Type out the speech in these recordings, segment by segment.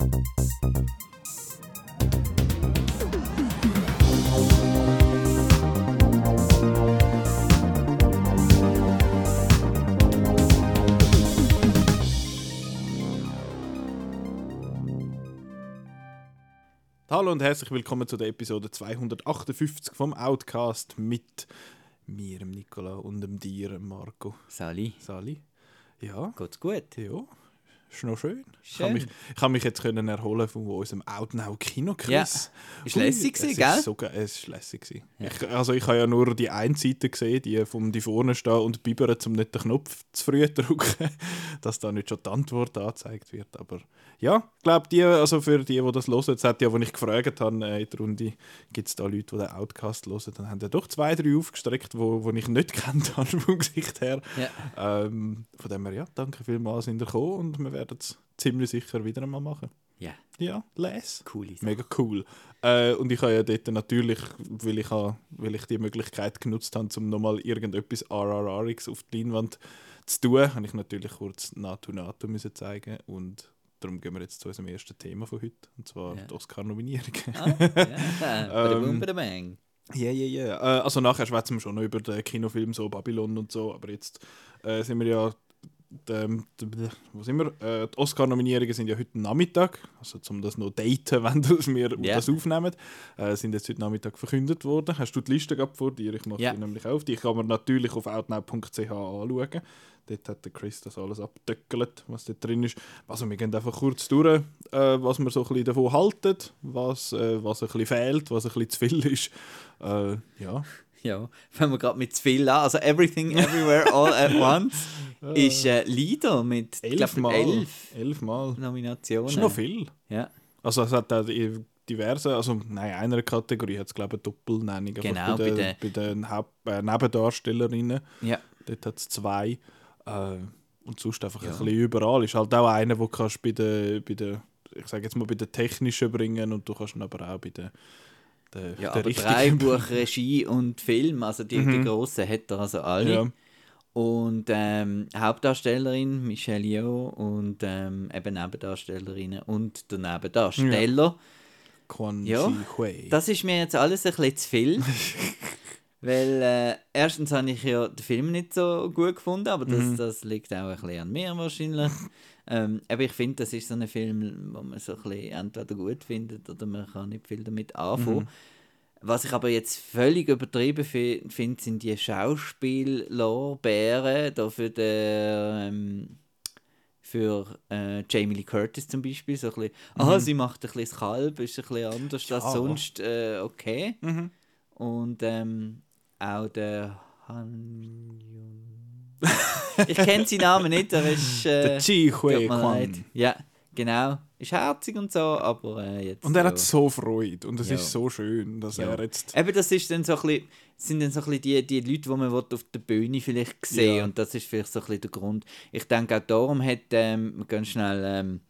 Hallo und herzlich willkommen zu der Episode 258 vom Outcast mit mir, dem Nicola und dem dir, Marco. Sali, Sali? Ja, geht's gut? ja. Ist noch schön. Ich Schön. kann mich, ich kann mich jetzt können erholen von unserem Outnow Kinoquiz. Ja, ist lässig es gewesen, ist gell? So, es ist lässig gewesen. Ja. Ich, also ich habe ja nur die eine Seite gesehen, die vom die vorne stehen und bibbern, um nicht den Knopf zu früh drücken, dass da nicht schon die Antwort angezeigt wird. Aber ja, ich glaube, die, also für die, die das hören, das hat ja, als ich gefragt habe äh, in der Runde, gibt es da Leute, die den Outcast hören, dann haben ja doch zwei, drei aufgestreckt, wo, wo ich nicht kennt habe vom Gesicht her. Ja. Ähm, von dem her, ja, danke vielmals, sind ihr gekommen und wir werden es ziemlich sicher wieder einmal machen. Ja, Ja, les. Sache. Mega cool. Äh, und ich habe ja dort natürlich, weil ich, habe, weil ich die Möglichkeit genutzt habe, um nochmal irgendetwas RRRX auf die Leinwand zu tun, habe ich natürlich kurz NATO NATO müssen zeigen und darum gehen wir jetzt zu unserem ersten Thema von heute, und zwar Ja. die Oscar-Nominierung. Ah, ja, badabum, Ähm, badabang. Ja, ja, ja. Äh, Also nachher schwätzen wir schon noch über den Kinofilm so Babylon und so, aber jetzt äh, sind wir ja, ähm, d- wo sind wir? Äh, die Oscar-Nominierungen sind ja heute Nachmittag, also um das noch daten, wenn das wir Ja. das aufnehmen, äh, sind jetzt heute Nachmittag verkündet worden. Hast du die Liste gehabt vor dir? Ich mache Ja. die nämlich auf. Die kann man natürlich auf outnow.ch anschauen. Dort hat der Chris das alles abdeckt, was dort drin ist. Also wir gehen einfach kurz durch, äh, was wir so ein bisschen davon halten, was, äh, was ein bisschen fehlt, was ein bisschen zu viel ist. Äh, ja. Ja, fangen wir gerade mit zu viel an. Also Everything, Everywhere, All at Once ist äh, Lieder mit ich glaub, Elfmal. elf Elfmal. Nominationen. Das ist noch viel. Ja, Also es hat auch die- diverse, also nein, einer Kategorie hat es glaube ich eine Doppelnennung. Genau, bei bei den, bei den Haupt äh, Nebendarstellerinnen. ja. Dort hat es zwei. Äh, und sonst einfach Ja. ein bisschen überall. Ist halt auch einer, wo kannst bei den, bei den ich sage jetzt mal bei den technischen bringen und du kannst ihn aber auch bei den, den, ja den aber Drehbuch, Regie und Film, also die, die Mhm. grossen hat er also alle. Ja. Und ähm, Hauptdarstellerin Michelle Yeoh und ähm, eben Nebendarstellerinnen und der Nebendarsteller. Quan Ja, Chi Hui. Das ist mir jetzt alles ein bisschen zu viel. Weil äh, erstens habe ich ja den Film nicht so gut gefunden, aber das, Mhm. das liegt auch ein bisschen an mir wahrscheinlich. ähm, aber ich finde, das ist so ein Film, wo man so ein bisschen entweder gut findet oder man kann nicht viel damit anfangen. Mhm. Was ich aber jetzt völlig übertrieben fi- finde, sind die Schauspiellorbeeren da für den, ähm, für äh, Jamie Lee Curtis zum Beispiel. So ein bisschen, ah, sie macht ein bisschen das Kalb, ist ein bisschen anders Ja. als sonst, äh, okay. Mhm. Und ähm, auch der Han Yun. ich kenne seinen Namen nicht, er ist. Äh, Der Chi Hui leid. Ja, genau. Ist herzig und so, aber äh, jetzt. Und er hat so. Freude und es Ja. ist so schön, dass Ja. er jetzt Eben, das ist dann so ein bisschen, sind dann so ein bisschen die, die Leute, die man auf der Bühne vielleicht sehen Ja. und das ist vielleicht so ein bisschen der Grund. Ich denke auch darum hat, ähm, wir gehen schnell, ähm,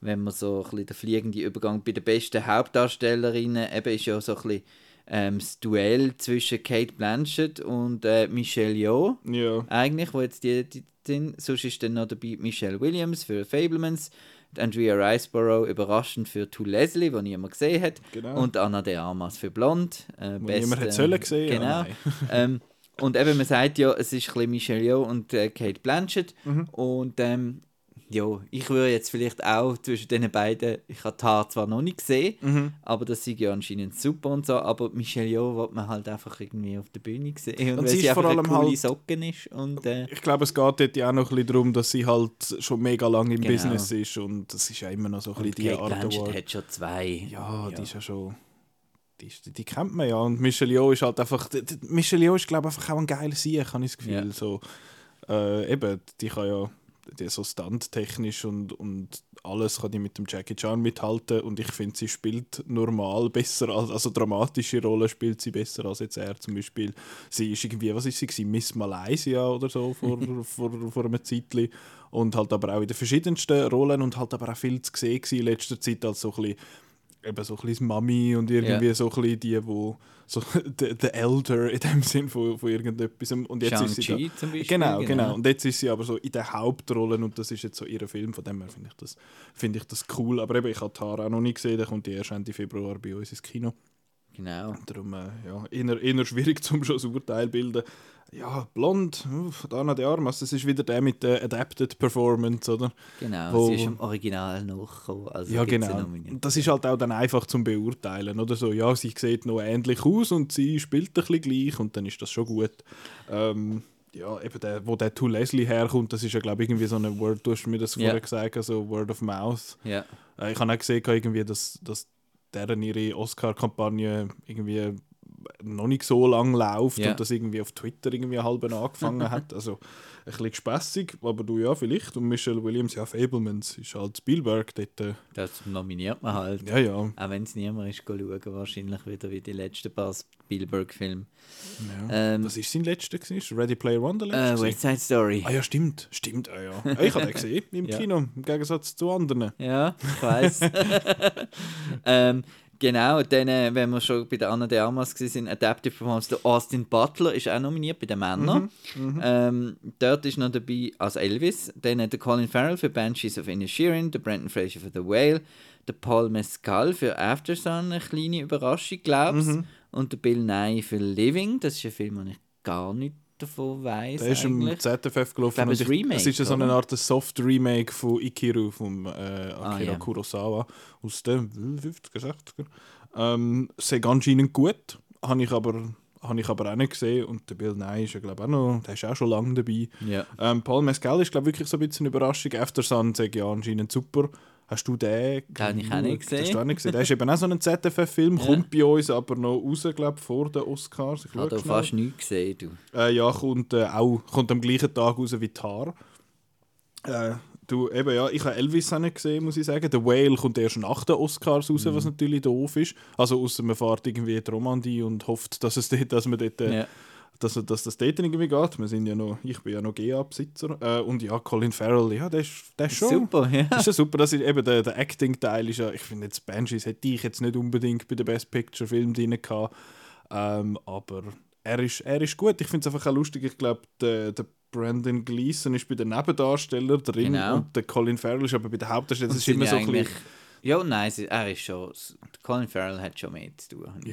wenn man so ein bisschen der fliegende Übergang bei den besten Hauptdarstellerinnen, eben ist ja so ein bisschen ähm, das Duell zwischen Kate Blanchett und äh, Michelle Yeoh ja. eigentlich, wo jetzt die, die sind. Sonst ist dann noch dabei Michelle Williams für Fablemans, Andrea Riceborough überraschend für To Leslie, die niemand gesehen hat, Genau. und Anna de Armas für Blond. Äh, Wo best, niemand hätte ähm, sollen sehen, Genau. nein. ähm, und eben, man sagt ja, es ist ein bisschen Michelle Yeoh und äh, Kate Blanchett. Mhm. Und ähm, ja, ich würde jetzt vielleicht auch zwischen den beiden, ich habe die Haare zwar noch nicht gesehen, Mhm. aber das sieht ja anscheinend super und so, aber Michelle Yeoh wird man halt einfach irgendwie auf der Bühne sehen. Und, Und weil sie sie, vor allem coole halt- Socken ist und äh, Ich glaube, es geht dort ja auch noch ein bisschen darum, dass sie halt schon mega lange im Genau. Business ist und das ist ja immer noch so ein bisschen die Kate Art Blanchett hat schon zwei. Ja, die ist ja schon. Die, die kennt man ja. Und Michelle Yeoh ist halt einfach. die- die- Michelle Yeoh ist, glaube ich, einfach auch ein geiler Sieg, habe ich das Gefühl. Ja. So, äh, eben, die kann ja die so standtechnisch und, und alles kann die mit dem Jackie Chan mithalten und ich finde, sie spielt normal besser, als, also dramatische Rollen spielt sie besser als jetzt er zum Beispiel. Sie ist irgendwie, was ist sie gewesen? Miss Malaysia oder so vor, vor, vor einem Zeitchen und halt aber auch in den verschiedensten Rollen und halt aber auch viel zu sehen in letzter Zeit als so ein bisschen eben so ein bisschen Mami und irgendwie Ja. so ein bisschen die, wo so der der Elder in dem Sinn von, von irgendetwas. Und jetzt ist sie da, zum Beispiel. Genau, genau. Und jetzt ist sie aber so in der Hauptrolle und das ist jetzt so ihr Film, von dem her finde ich, das, finde ich das cool. Aber eben, ich habe Tara auch noch nicht gesehen, der kommt die erst Ende Februar bei uns ins Kino. Genau. Darum, äh, ja, eher, eher schwierig zum schon ein Urteil bilden. Ja, blond, uff, Dana de Armas, das ist wieder der mit der Adapted Performance, oder? Genau, Wo- sie ist im Original nachgekommen. Also ja, genau. Und Das ist halt auch dann einfach zum Beurteilen, oder so. Ja, sie sieht noch ähnlich aus und sie spielt ein bisschen gleich und dann ist das schon gut. Ähm, ja, eben der, wo der To Leslie herkommt, das ist ja, glaube ich, irgendwie so eine Word, du hast mir das vorher gesagt, so Word of Mouth. Ja, Äh, ich habe auch gesehen, irgendwie, dass, dass deren ihre Oscar-Kampagne irgendwie noch nicht so lang läuft Ja. und das irgendwie auf Twitter irgendwie halb angefangen hat. Also ein bisschen gespässig, aber du ja vielleicht. Und Michelle Williams, ja, Fablemans ist halt Spielberg dort. Äh, das nominiert man halt. ja, ja. Auch wenn es niemand ist, schauen, wahrscheinlich wieder wie die letzten paar Spielberg-Filme. ja. Ähm, Was ist sein letzter gewesen? Ready Player One der letzte? West Side Story. ah ja, stimmt. Stimmt, ah, ja. Ich habe den gesehen im Ja. Kino, im Gegensatz zu anderen. Ja, ich weiß. ähm, genau, dann, äh, wenn wir schon bei den Anna de Armas sind, Adaptive Performance, der Austin Butler ist auch nominiert bei den Männern. Ähm, dort ist noch dabei als Elvis, dann der Colin Farrell für Banshees of Inisherin, der Brendan Fraser für The Whale, der Paul Mescal für Aftersun, eine kleine Überraschung, glaubst Mhm. und der Bill Nye für Living, das ist ein Film, den ich gar nicht davon weiß Der ist im. ZFF gelaufen. glaube, ein Remake, Es ist ja so eine oder? Art Soft-Remake von Ikiru, vom äh, Akira Ah, ja. Kurosawa aus den 50er, 60er. Ähm, sehr anscheinend gut, habe ich, aber, hab ich aber auch nicht gesehen. Und der Bill Nye ist ja, glaube ich, auch noch, der ist auch schon lange dabei. Ja. Ähm, Paul Mescal ist, glaube ich, wirklich so ein bisschen eine Überraschung. After Sun sage ich ja anscheinend super. Hast du den Den habe ich auch nicht geschaut? Hast du gesehen. auch nicht gesehen? Der ist eben auch so ein ZFF-Film, Ja. kommt bei uns aber noch raus, glaube ich, vor den Oscars. Ich habe fast nichts gesehen, du. Äh, ja, kommt, äh, auch, kommt am gleichen Tag raus wie Tar. Äh, du, eben, ja, ich habe Elvis auch nicht gesehen, muss ich sagen. The Whale kommt erst nach den Oscars raus, Mhm. was natürlich doof ist. Also außer man fährt irgendwie in die Romandie und hofft, dass, es dort, dass man dort... Äh, Ja. Dass, dass das dort irgendwie geht. Wir sind ja noch, ich bin ja noch GA-Besitzer. Äh, und ja, Colin Farrell, ja, der ist, der ist schon... Super, ja. Das ist ja super, dass ich, eben der, der Acting-Teil ist ja, ich finde jetzt Banshees hätte ich jetzt nicht unbedingt bei den Best Picture-Film drin gehabt, ähm, aber er ist, er ist gut. Ich finde es einfach auch lustig, ich glaube, der, der Brandon Gleeson ist bei den Nebendarstellern drin Genau. und der Colin Farrell ist aber bei den Hauptdarstellern, das ist immer ja so ein bisschen... Ja, nein, ist- er ist schon. Colin Farrell hat schon mehr zu tun, Ja,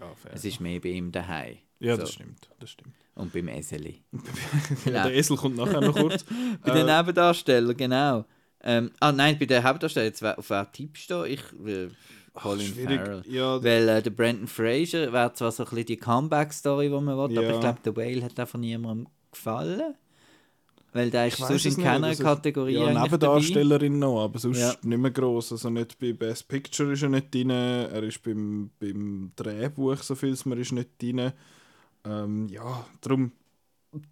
ja, fair. Es ist mehr bei ihm daheim. Ja, so. das stimmt, das stimmt. Und beim Eseli. Ja, der Esel kommt nachher noch kurz. Bei den Äh, Nebendarstellern, genau. Ähm, ah nein, bei den Hauptdarstellern, jetzt, auf wer tippst du? Ich. Äh, Colin schwierig. Farrell. Ja, Weil äh, der Brandon Fraser wäre zwar so ein bisschen die Comeback-Story, die man will, aber Ja. ich glaube, der Whale hat einfach niemandem gefallen. Weil der ist sonst in keiner Kategorie Ja, Nebendarstellerin noch, aber sonst Ja. nicht mehr gross. Also nicht bei Best Picture ist er nicht drin, er ist beim, beim Drehbuch, so viel man ist nicht drin. Ähm, ja, darum,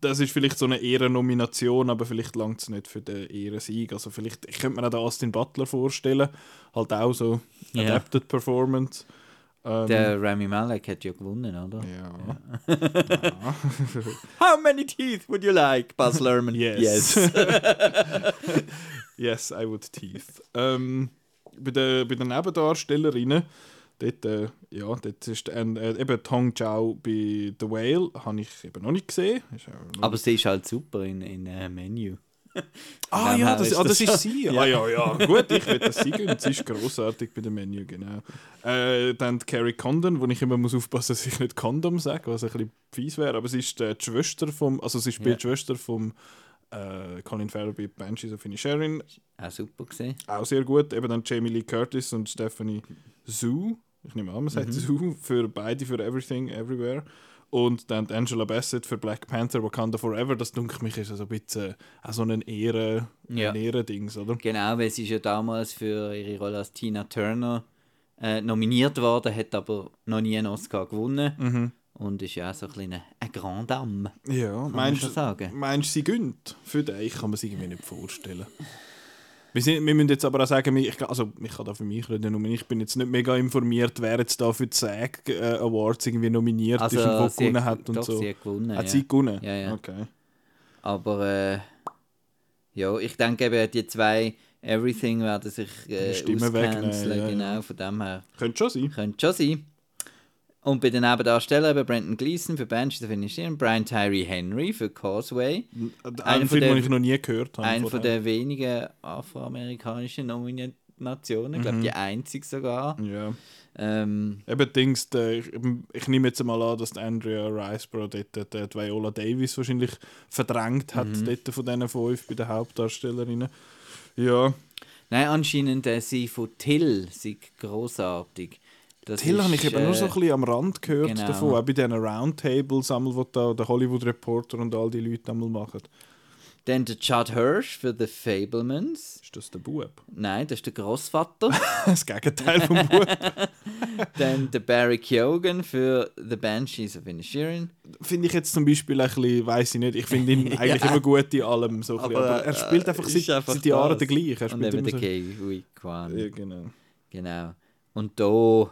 das ist vielleicht so eine Ehrennomination, aber vielleicht langt es nicht für den Ehrensieg. Also vielleicht, ich könnte mir auch den Austin Butler vorstellen, halt auch so Ja. Adapted Performance. Ähm, Der Rami Malek hat ja gewonnen, oder? ja. How many teeth would you like, Buzz Lerman? Yes. yes, I would teeth. Ähm, bei den bei den Nebendarstellerinnen, dort, äh, ja, dort ist ein, äh, eben Tong Chao bei The Whale, habe ich eben noch nicht gesehen. Noch Aber sie ist halt super in, in äh, Menü. Ah ja, das, ist ah, das das ist sie. Ja. Ah ja, ja, gut, ich will das sie gönnen. Sie ist grossartig bei dem Menü, genau. Äh, dann Carrie Condon, wo ich immer muss aufpassen, dass ich nicht Condom sage, was ein bisschen fies wäre, aber sie ist äh, die Schwester vom, also sie spielt die Schwester vom äh, Colin Farrell bei Banshees of Inisherin, Auch super gesehen. auch sehr gut. Eben dann Jamie Lee Curtis und Stephanie Zhu, ich nehme an, man sagt Mhm. Zhu, für beide für Everything, Everywhere. Und dann Angela Bassett für Black Panther, Wakanda Forever. Das denke mich ist also ein bisschen äh, auch so ein Ehren, Ja. ein Ehrendings, oder? Genau, weil sie ist ja damals für ihre Rolle als Tina Turner äh, nominiert worden, hat aber noch nie einen Oscar gewonnen. Mhm. Und ist ja auch so ein kleiner eine Grande Dame, Ja, meinst du, sagen. meinst du, sie gönnt? Für den ich kann man sich irgendwie nicht vorstellen. Wir, sind, wir müssen jetzt aber auch sagen, ich, also ich kann da für mich reden, nur ich bin jetzt nicht mega informiert, wer jetzt da für die SAG äh, Awards irgendwie nominiert ist und wo Also, gewonnen hat, hat und doch, so. sie hat gewonnen. Hat ja. sie gewonnen? Ja, ja. Okay. Aber äh, ja, ich denke eben, die zwei Everything werden sich äh, Die Stimme wegnehmen, genau, ja. von dem her. Könnte schon sein. Könnte schon sein. Und bei den Nebendarstellern eben Brandon Gleeson für Banshees of Inisherin, Brian Tyree Henry für Causeway, Ein Film, der- den ich noch nie gehört habe. einer von den wenigen afroamerikanischen Nominationen, ich Mhm. glaube die einzige sogar. Ja. Ähm, Eben Dings, der, ich, nehme jetzt mal an, dass Andrea Riceborough dort die, Viola Davis wahrscheinlich verdrängt hat, Mhm. dort von diesen fünf bei den Hauptdarstellerinnen. Ja, nein, anscheinend äh, sie von Till, sie großartig. Das habe ich eben nur so ein äh, bisschen am Rand gehört genau. davon, auch bei diesen Roundtables, einmal, wo da der Hollywood Reporter und all die Leute einmal machen. Dann der Chad Hirsch für The Fablemans. Ist das der Bub? Nein, das ist der Großvater. Das Gegenteil vom Bub. Dann der Barry Keoghan für The Banshees of Inisherin. Finde ich jetzt zum Beispiel ein bisschen, weiß ich nicht, ich finde ihn eigentlich immer gut in allem. So ein Aber, aber, er spielt einfach äh, seit, einfach seit Jahren das. der gleiche. Er Und eben immer der so. Kei Hui Kwan. Ja, genau. Genau. Und da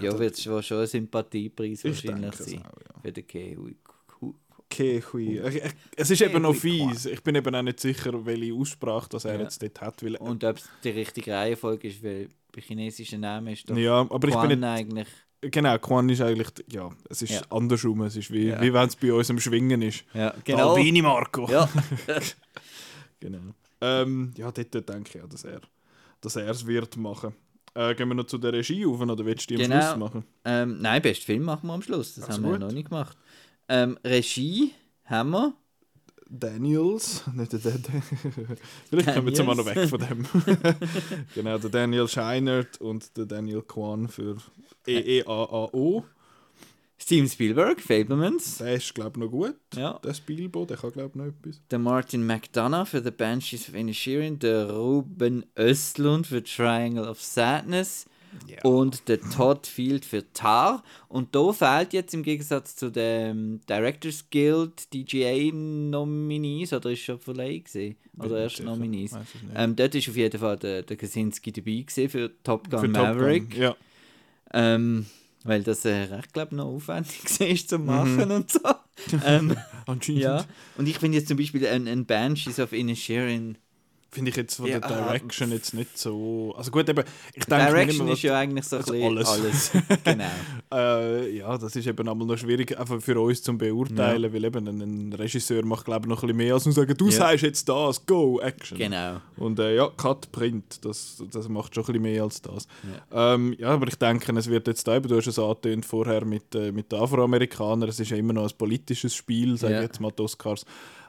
ja, da- wird es schon ein Sympathiepreis Ich wahrscheinlich sein. auch, ja. Für den Kei Hui Ku- Okay, hui. Ich- ich- Es ist eben noch Kehui fies. Ich bin eben auch nicht sicher, welche Aussprache das er Ja. jetzt dort hat. Weil, Und ob es die richtige Reihenfolge ist, weil bei chinesischen Namen ist doch ja, aber ich Quan bin nicht. eigentlich. Genau, Quan ist eigentlich. Ja, es ist Ja. andersrum. Es ist wie, Ja. wie wenn es bei uns am Schwingen ist. Ja, Genau. Albini Marco. Ja. Genau. Ähm, ja, dort, denke ich ja, dass er dass er es wird machen. Äh, gehen wir noch zu der Regie auf oder willst du die am Genau. Schluss machen? ähm, nein, besten Film machen wir am Schluss. Das Also haben wir ja noch nicht gemacht. Ähm, Regie haben wir. Daniels, nicht der, der, der. Vielleicht kommen wir jetzt mal noch weg von dem. genau, der Daniel Scheinert und der Daniel Kwan für E EEAAO. Steven Spielberg, Fablemans. Der ist, glaube ich, noch gut. Ja. Der Spielbo, der kann, glaube ich, noch etwas. Der Martin McDonough für The Banshees of Inisherin. Der Ruben Östlund für Triangle of Sadness. Ja. Und der Todd Field für Tar. Und da fehlt jetzt im Gegensatz zu den Directors Guild DGA-Nominees, oder ist schon verleiht gesehen? Oder erst Nominees? Ich nicht. Ähm, dort ist auf jeden Fall der, der Kaczynski dabei gewesen für Top Gun Für Top Gun, Maverick. Ja. Ähm, weil das äh, recht, glaube noch aufwendig war zu Mhm. machen und so. ähm, Anscheinend. ja. Und ich finde jetzt zum Beispiel ein, ein Banshees of Inisherin. Finde ich jetzt von Ja, der Direction jetzt nicht so. Also gut, eben, ich denke Direction immer, ist ja eigentlich so ein also bisschen alles. alles. genau. Äh, ja, das ist eben einmal noch schwierig einfach für uns zu beurteilen, weil eben ein, ein Regisseur macht glaube ich noch ein bisschen mehr als nur sagen, du Ja. sagst jetzt das, go, Action. Genau. Und äh, ja, Cut, Print, das, das macht schon ein bisschen mehr als das. Ja, ähm, ja aber ich denke, es wird jetzt da eben, du hast es angetönt vorher mit, äh, mit den Afroamerikanern, es ist ja immer noch ein politisches Spiel, sage Ja. ich jetzt mal die Oscars.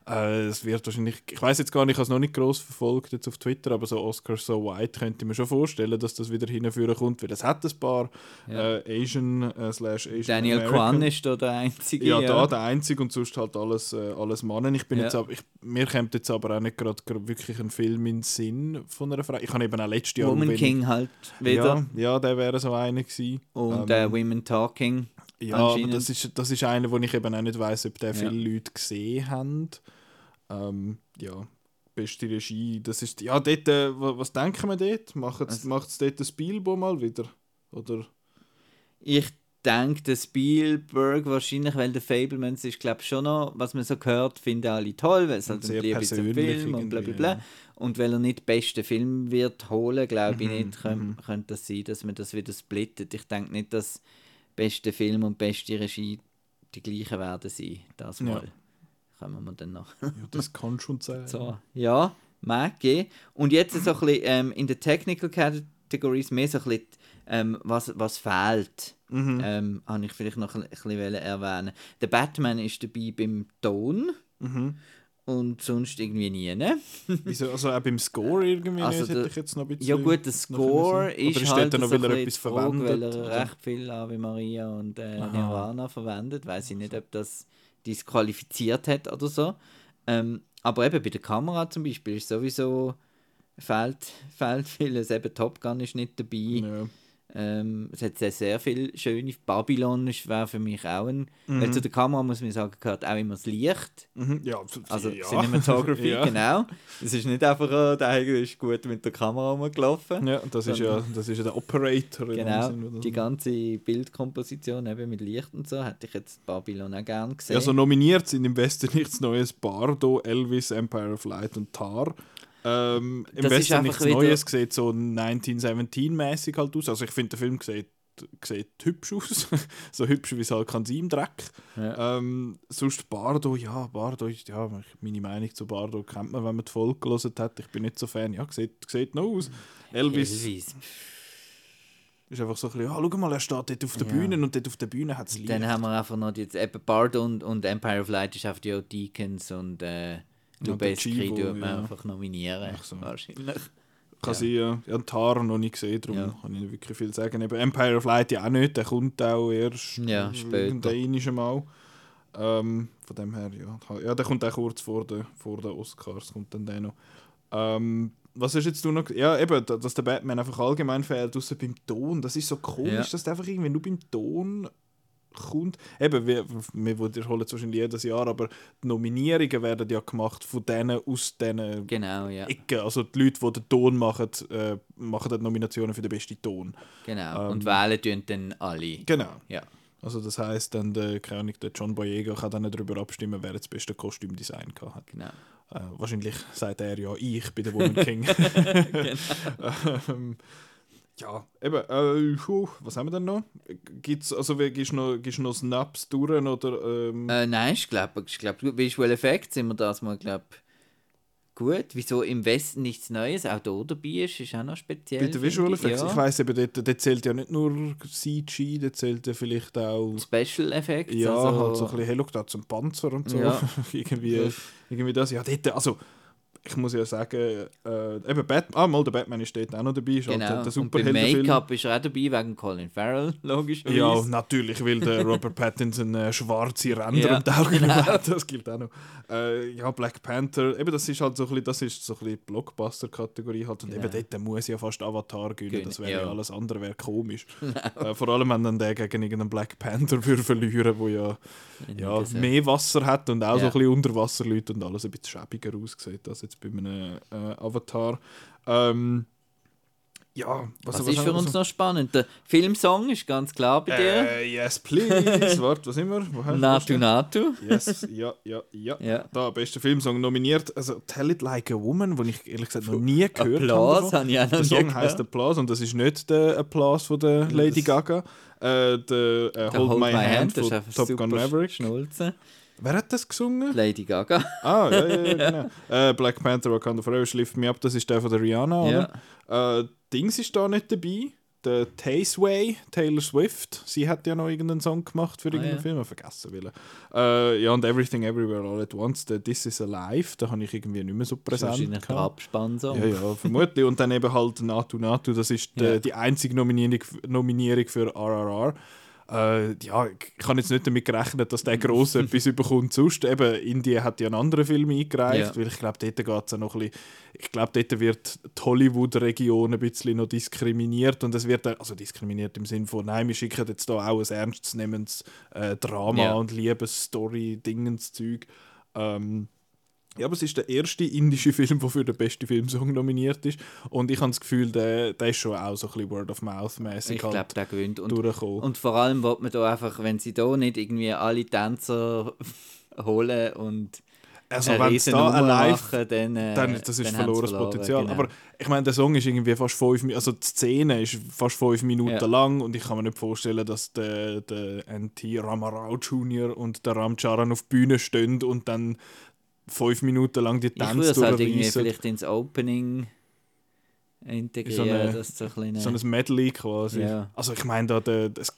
Äh, es wird wahrscheinlich, ich weiß jetzt gar nicht, ich habe es noch nicht groß verfolgt jetzt auf Twitter, aber so Oscars so white könnte ich mir schon vorstellen, dass das wieder hinführen kommt, weil es hat ein paar Ja. äh, Asian äh, slash Asian Daniel American. Kwan ist da der Einzige. Ja, da der Einzige und sonst halt alles, äh, alles Mannen. Ich bin Ja. jetzt aber, ich, mir kommt jetzt aber auch nicht gerade wirklich ein Film in den Sinn von einer Frau. Ich habe eben auch letztes Jahr... Woman King halt wieder. Ja, ja, der wäre so einer gewesen. Und Ähm, äh, Women Talking. Ja, aber das ist, das ist einer, wo ich eben auch nicht weiss, ob der Ja. viele Leute gesehen haben. Ähm, ja, beste Regie, das ist... Ja, dort, äh, wa- was denken wir dort? Macht es Also- dort ein Spielbo mal wieder? Oder... Ich denke, der Spielberg wahrscheinlich, weil der Fablemans ist, glaube ich, schon noch, was man so hört, finden alle toll, weil es halt ein sehr Liebe zum Film und bla bla irgendwie, bla. ja. Und weil er nicht den besten Film wird holen, glaube ich Mhm, nicht, könnte könnte das sein, dass man das wieder splittet. Ich denke nicht, dass beste Film und beste Regie die gleichen werden sein. Das Ja. mal. Kommen wir dann noch. Ja, das kann schon sein. So, ja, mag gehen. Und jetzt so ein bisschen ähm, in den Technical Categories mehr so ein bisschen, ähm, was, was fehlt. Mhm. Ähm, habe ich vielleicht noch ein bisschen erwähnen. Der Batman ist dabei beim Ton Mhm. Und sonst irgendwie nie. Ne? Wieso, also auch beim Score irgendwie Also nicht, hätte ich jetzt noch ein bisschen... Ja gut, der Score ist, Oder ist halt noch, weil er ein etwas verwendet? weil er oder? recht viel Ave Maria und äh. Nirvana verwendet. Weiß ich nicht, ob das disqualifiziert hat oder so. Ähm, aber eben bei der Kamera zum Beispiel ist sowieso fehlt, fehlt vieles. Eben Top Gun ist nicht dabei. Ja. Ähm, es hat sehr, sehr viel schöne. Babylon wäre für mich auch ein. Mhm. Weil zu der Kamera muss man sagen, gehört auch immer das Licht. Mhm. ja, Also ja. Cinematography, ja. genau. Es ist nicht einfach, oh, der ist gut mit der Kamera rumgelaufen. Ja, das ist ja, das ist ja der Operator. Genau, Sinn, die ganze Bildkomposition eben mit Licht und so, hätte ich jetzt Babylon auch gern gesehen. ja, so nominiert sind im Westen nichts Neues Bardo, Elvis, Empire of Light und Tar. Ähm, Im Das Westen nichts wieder- Neues, sieht so 1917-mäßig halt aus. Also ich finde, der Film sieht, sieht hübsch aus. so hübsch, wie es halt kann sein im Dreck. Ja. Ähm, sonst Bardo, ja, Bardo ist, ja, meine Meinung zu Bardo kennt man, wenn man die Folge gelesen hat. Ich bin nicht so Fan. Ja, sieht, sieht noch aus. Elvis, Elvis. ist einfach so ein bisschen, ah, schau mal, er steht dort auf der Ja. Bühne und dort auf der Bühne hat es Licht. Dann haben wir einfach noch jetzt eben Bard und, und Empire of Light ist einfach die Deacons und äh, der Lubezki Chivo, tut man ja. einfach nominieren. So. Wahrscheinlich. Kann Ja. sein, ja. Ich habe Tar noch nicht gesehen, darum Ja. kann ich nicht wirklich viel sagen. Eben Empire of Light ja auch nicht, der kommt auch erst Ja, später. Mal. Ähm, von dem her, ja. Ja, der kommt auch kurz vor den, vor den Oscars, kommt dann der noch. Ähm, was hast jetzt du noch... Ja, eben, da- dass der Batman einfach allgemein fehlt, außer beim Ton. Das ist so komisch, Ja. dass der einfach irgendwie nur beim Ton kommt. Eben, wir, wir wiederholen es wahrscheinlich jedes Jahr, aber die Nominierungen werden ja gemacht von denen aus diesen Genau, ja. Ecken. Also die Leute, die den Ton machen, äh, machen dann Nominationen für den besten Ton. Genau. Ähm, und wählen tun dann alle. Genau. Ja. Also das heisst, dann der, keine Ahnung, der John Boyega kann dann darüber abstimmen, wer das beste Kostümdesign hat. Genau. Äh, wahrscheinlich sagt er ja, ich bin der Woman King. ähm, ja, eben, äh, puh, was haben wir denn noch? Gibt's, also gibst du noch, du noch Snaps durch oder... Ähm, Äh, nein, ich glaube, ich glaub, Visual Effects sind wir das mal, glaube gut. Wieso im Westen nichts Neues, auch da dabei ist, ist auch noch speziell. bei den Visual ich, Effects, ja. ich weiss eben, dort, dort zählt ja nicht nur CG, dort zählt ja vielleicht auch... Special Effects. Ja, also, halt so ein bisschen, so einen Panzer und so. Ja. irgendwie, irgendwie das. Ja, dort, also, ich muss ja sagen, äh, eben Batman, ah, mal der Batman ist dort auch noch dabei, ist halt Genau. der Und beim Superheldenfilm. Make-up ist er auch dabei, wegen Colin Farrell, logischerweise. Ja, natürlich, weil der Robert Pattinson äh, schwarze Ränder Ja, und Augen genau. hat, das gilt auch noch. Äh, ja, Black Panther, eben das ist halt so ein bisschen, das ist so ein bisschen Blockbuster-Kategorie halt. Und Genau. eben dort muss ja fast Avatar gewinnen, das wäre ja. alles andere wäre komisch. äh, vor allem, wenn dann der gegen irgendeinen Black Panther würde verlieren, wo ja ja, so. mehr Wasser hat und auch so Ja. ein bisschen Unterwasserleute und alles ein bisschen schäbiger aussieht als jetzt bei einem äh, Avatar. Ähm, ja, Was, ist für uns noch spannend? Der Filmsong ist ganz klar bei dir. Äh, yes, please. Warte, was sind wir? Woher- Natu Natu. Yes, ja, ja, ja. Ja. Da, bester Filmsong nominiert. Also, Tell It Like a Woman, den ich ehrlich gesagt noch nie gehört Applaus habe. habe ich auch noch Der Song heisst. Applaus und das ist nicht der Applaus von der Lady Gaga. Äh, der äh, Der Hold, My Hand, das ist von Top Gun Maverick. Schnulze. Wer hat das gesungen? Lady Gaga. Ah, ja, ja, ja genau. äh, Black Panther Wakanda Forever, Lift Me Up, das ist der von der Rihanna, Ja. oder? Äh, Dings ist da nicht dabei. Der Tazeway, Taylor Swift, sie hat ja noch irgendeinen Song gemacht für Ah, irgendeinen ja. Film, ich vergessen will. Äh, ja, und Everything Everywhere All at Once, der This Is Alive, da habe ich irgendwie nicht mehr so Das ist präsent. wahrscheinlich der gehabt. Abspannsong. Ja, ja, vermutlich. Und dann eben halt Natu Natu, das ist die, Ja. die einzige Nominierung, Nominierung für RRR. Äh, ja, ich habe jetzt nicht damit gerechnet, dass der gross etwas überkommt. Sonst eben, Indien hat ja einen anderen Film eingereicht, Ja. weil ich glaube, dort geht es noch ein bisschen, ich glaube, dort wird die Hollywood-Region ein bisschen noch diskriminiert und es wird, also diskriminiert im Sinne von, nein, wir schicken jetzt da auch ein ernstzunehmendes äh, Drama Ja. und Liebesstory, Dingens-Zeug. Ähm, ja, aber es ist der erste indische Film, der für den besten Filmsong nominiert ist. Und ich habe das Gefühl, der, der ist schon auch so ein bisschen Word of Mouth-mäßig Ich halt glaube, der gewinnt. Und, und vor allem wird man da einfach, wenn sie da nicht irgendwie alle Tänzer holen und also, wenn es da allein machen, dann, äh, dann das ist dann verlorenes verloren, Potenzial. genau. Aber ich meine, der Song ist irgendwie fast fünf Minuten, also die Szene ist fast fünf Minuten Ja. lang und ich kann mir nicht vorstellen, dass der, der NT Ramarao Jr. und der Ramcharan auf die Bühne stehen und dann fünf Minuten lang die ich würde Tänze es halt irgendwie vielleicht ins Opening integrieren, So eine- dass so ein So ein Medley quasi. Ja. Also ich meine, da, der, das,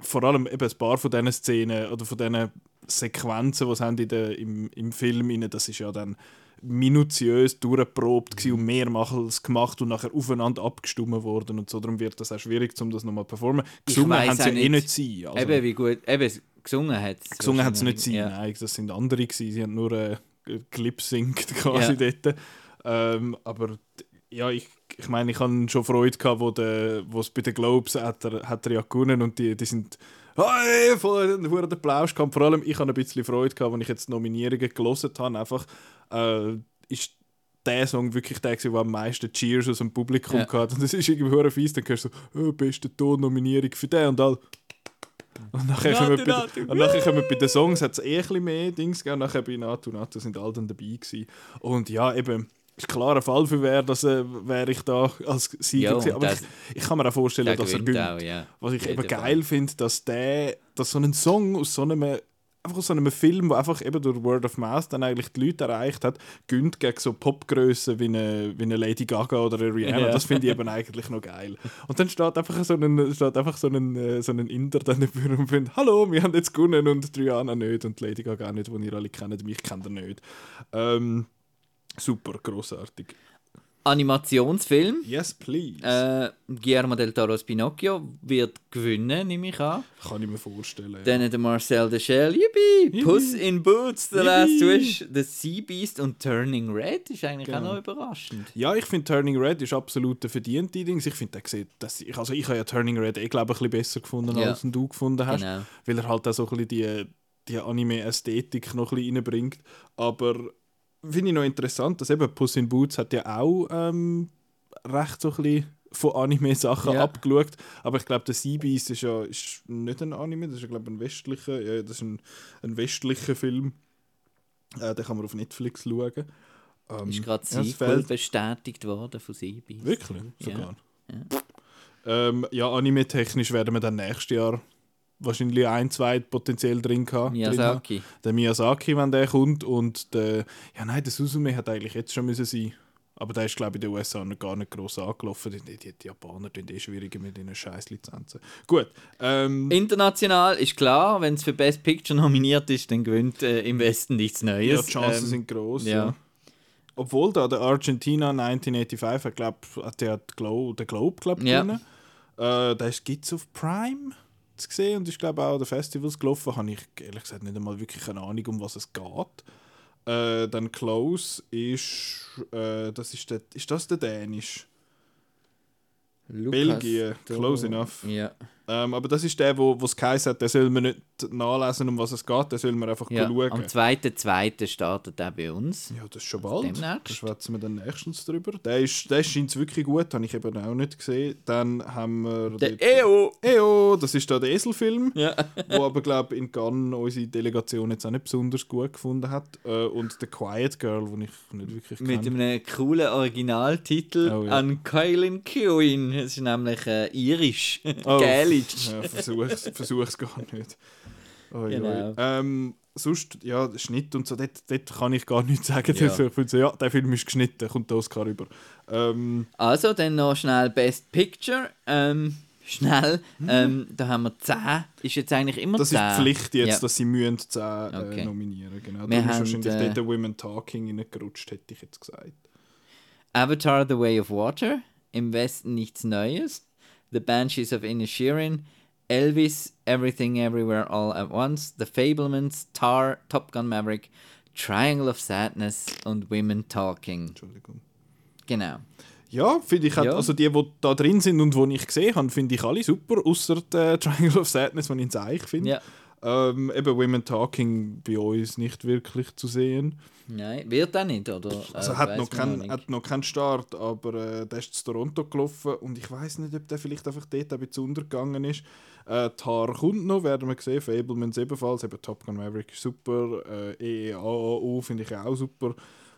vor allem eben ein paar von diesen Szenen oder von diesen Sequenzen, die sie in der, im, im Film rein, das ist ja dann minutiös durchgeprobt gewesen und mehrmals gemacht und nachher aufeinander abgestimmt worden und so. Darum wird das auch schwierig, um das nochmal zu performen. Gesungen haben sie ja eh nicht. sein. Also, eben wie gut, eben gesungen hat es. gesungen haben sie nicht sein, Ja. nein, das sind andere gewesen. Sie haben nur äh, Clip-Synct quasi dort. Ähm, aber ja, ich, ich meine, ich hatte schon Freude gehabt, wo, es bei den Globes hat er, hat er ja gewonnen und die, die sind hey, voll hohen Applaus gehabt. Vor allem, ich hatte ein bisschen Freude gehabt, als ich jetzt die Nominierungen gelesen habe. Einfach äh, ist der Song wirklich der, der am meisten Cheers aus dem Publikum Ja. hatte. Und das ist irgendwie hure fies. Dann hörst du so, oh, beste Ton-Nominierung für den und all. Und nachher Natu, kommen, bei, Natu, und nachher kommen bei den Songs hat es eh ein bisschen mehr Dings gegeben. Und nachher bei Natu Natu sind alle dann dabei gewesen. Und ja, eben, ist klarer Fall für wäre, dass äh, wäre ich da als Sieger Ja, gewesen. Aber das- ich, ich kann mir auch vorstellen, dass er gewinnt auch, ja. Was ich Auf eben geil finde, dass der, dass so ein Song aus so einem einfach aus so einem Film, der einfach eben durch Word of Mouth dann eigentlich die Leute erreicht hat, gönnt gegen so Popgrößen wie eine, wie eine Lady Gaga oder eine Rihanna. Ja. Das finde ich eben eigentlich noch geil. Und dann steht einfach so ein, steht einfach so ein, äh, so ein Inder dann dafür und findet, hallo, wir haben jetzt gewonnen und Rihanna nicht und Lady Gaga nicht, die ihr alle kennt, mich kennt ihr nicht. Ähm, super, großartig. Animationsfilm. Yes, please. Äh, Guillermo del Toro's Pinocchio wird gewinnen, nehme ich an. Kann ich mir vorstellen. ja. Dann der Marcel Deschel, Yippie! Puss in Boots, The Last Yippie! Wish, The Sea Beast und Turning Red ist eigentlich Genau. auch noch überraschend. Ja, ich finde Turning Red ist absolut ein verdiente Dings. Ich finde, der sieht, dass ich, also ich habe ja Turning Red eh glaube ich ein bisschen besser gefunden, Ja. als du gefunden hast, Genau. weil er halt auch so ein bisschen die, die Anime-Ästhetik noch ein bisschen reinbringt. Aber finde ich noch interessant, dass eben Puss in Boots hat ja auch ähm, recht so ein bisschen von Anime-Sachen Ja. abgeschaut. Aber ich glaube, der Seabeast ist ja ist nicht ein Anime, das ist ja, glaube ein westlicher, ja, das ist ein, ein westlicher Film. Äh, den kann man auf Netflix schauen. Ähm, Ist gerade ja, Sequel bestätigt worden von Sea Beast. Wirklich? Ja. Sogar. Ja. Ähm, ja, anime-technisch werden wir dann nächstes Jahr wahrscheinlich ein, zwei potenziell drin drin haben. Miyazaki. Der Miyazaki, wenn der kommt. Und der, ja nein, der Suzume hat eigentlich jetzt schon müssen sein. Aber der ist, glaube ich, in den USA noch gar nicht gross angelaufen. Die, die, die Japaner tun eh schwieriger mit ihren scheiß Lizenzen. Gut. Ähm, International ist klar, wenn es für Best Picture nominiert ist, dann gewinnt äh, im Westen nichts ja, Neues. die Chancen Ähm, sind gross. ja. Ja. Obwohl da der Argentina 1985, ich glaube, der hat Glo den Globe glaub, Ja. gewonnen. Äh, der gibt es auf Prime zu sehen und ist glaube auch an den Festivals gelaufen. Habe ich ehrlich gesagt nicht einmal wirklich eine Ahnung, um was es geht. Äh, dann Close ist, äh, das ist, der, ist das der Dänisch? Lukas Belgien, close enough. Ja. Ähm, aber das ist der, wo es geheißen hat, der soll man nicht nachlesen, um was es geht, der soll man einfach ja. schauen. Am 2.2. startet er bei uns. Ja, das ist schon bald. Demnächst. Da schwätzen wir dann nächstens drüber. Der, ist, der scheint wirklich gut, habe ich eben auch nicht gesehen. Dann haben wir... Der EO! EO, das ist da der Eselfilm, Ja. wo aber, glaube ich, in Cannes unsere Delegation jetzt auch nicht besonders gut gefunden hat. Äh, und The Quiet Girl, den ich nicht wirklich Mit kenne. einem coolen Originaltitel Oh, ja. an Kylan Kewin. Es ist nämlich äh, irisch. Oh, Gälisch. Ja, versuch's, versuch's gar nicht. Oi, Genau. oi. Ähm, sonst, ja, Schnitt und so, dort, dort kann ich gar nichts sagen. Ja. Ich finde so, ja, der Film ist geschnitten, kommt der Oscar rüber. Ähm, Also, dann noch schnell Best Picture. Ähm, schnell. Ähm, da haben wir 10. Ist jetzt eigentlich immer Hm. das 10. ist Pflicht jetzt, Ja. dass sie müssen 10 Okay. äh, nominieren. Genau. Darum ist wahrscheinlich äh, dort der Women Talking reingerutscht, hätte ich jetzt gesagt. Avatar The Way of Water. Im Westen nichts Neues. The Banshees of Inisherin. Elvis, Everything Everywhere All at Once. The Fablemans, Tar, Top Gun Maverick. Triangle of Sadness und Women Talking. Entschuldigung. Genau. Ja, finde ich, Ja. also die, die da drin sind und die ich gesehen habe, finde ich alle super, außer der Triangle of Sadness, den ich ins Eich finde. Ja. Ähm, eben Women Talking bei uns nicht wirklich zu sehen. Nein, wird auch nicht, oder? Also Äh, hat, weiss noch kein, hat noch keinen Start, aber äh, der ist zu Toronto gelaufen und ich weiß nicht, ob der vielleicht einfach dort ein bisschen untergegangen ist. Äh, Tar kommt noch, werden wir sehen. Fablemans ebenfalls, eben Top Gun Maverick ist super. Äh, EEAAU finde ich auch super.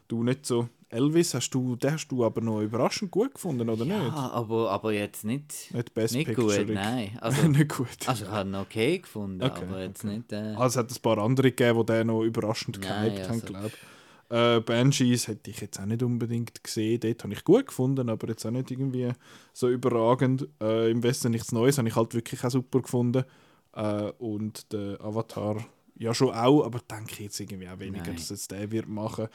Du nicht so. Elvis, hast du, den hast du aber noch überraschend gut gefunden, oder nicht? Ja, aber, aber jetzt nicht, Nicht Best nicht Picture. gut, nein. Also, nicht gut. also ich habe ihn okay gefunden, Okay, aber jetzt okay. nicht... Äh, Also, es hat ein paar andere gegeben, die den noch überraschend gehypt haben, also- glaube ich. Äh, Banshees hätte ich jetzt auch nicht unbedingt gesehen. Dort habe ich gut gefunden, aber jetzt auch nicht irgendwie so überragend. Äh, Im Westen nichts Neues habe ich halt wirklich auch super gefunden. Äh, und der Avatar ja schon auch, aber denke ich jetzt irgendwie auch weniger, Nein. dass jetzt der wird machen.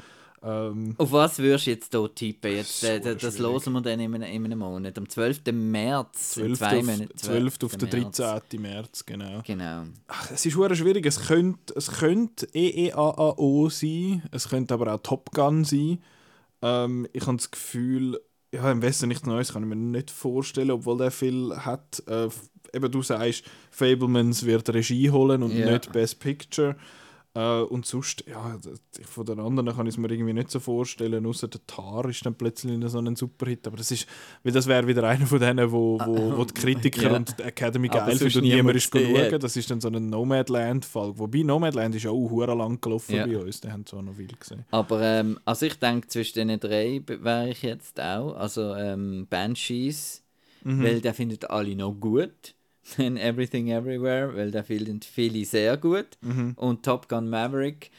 Ähm, Auf was würdest du jetzt hier tippen? Jetzt, äh, So das das hören wir dann in einem, in einem Monat. Am 12. März. in 12. zwei auf, Monaten- 12. auf den März. 13. März, genau. Genau. Ach, es ist schwierig. Es könnte, es könnte EEAAO sein, es könnte aber auch Top Gun sein. Ähm, ich habe das Gefühl, ja, im Westen nichts Neues kann ich mir nicht vorstellen, obwohl der viel hat. Äh, eben du sagst, Fablemans wird Regie holen und Ja. nicht Best Picture. Äh, und sonst, ja, von den anderen kann ich es mir irgendwie nicht so vorstellen, außer der Tar ist dann plötzlich so ein Superhit, aber das ist, weil das wäre wieder einer von denen, wo, wo, wo die Kritiker Ja. und die Academy geil finden und niemand ist schauen. Das ist dann so ein Nomadland-Fall, wobei Nomadland ist auch hure lang gelaufen Ja. bei uns, den haben zwar noch viel gesehen. Aber ähm, also ich denke, zwischen den drei wäre ich jetzt auch. Also ähm, Banshees, Mhm. weil der findet alle noch gut. Dann Everything Everywhere, weil der findet viele sehr gut. Und Top Gun Maverick.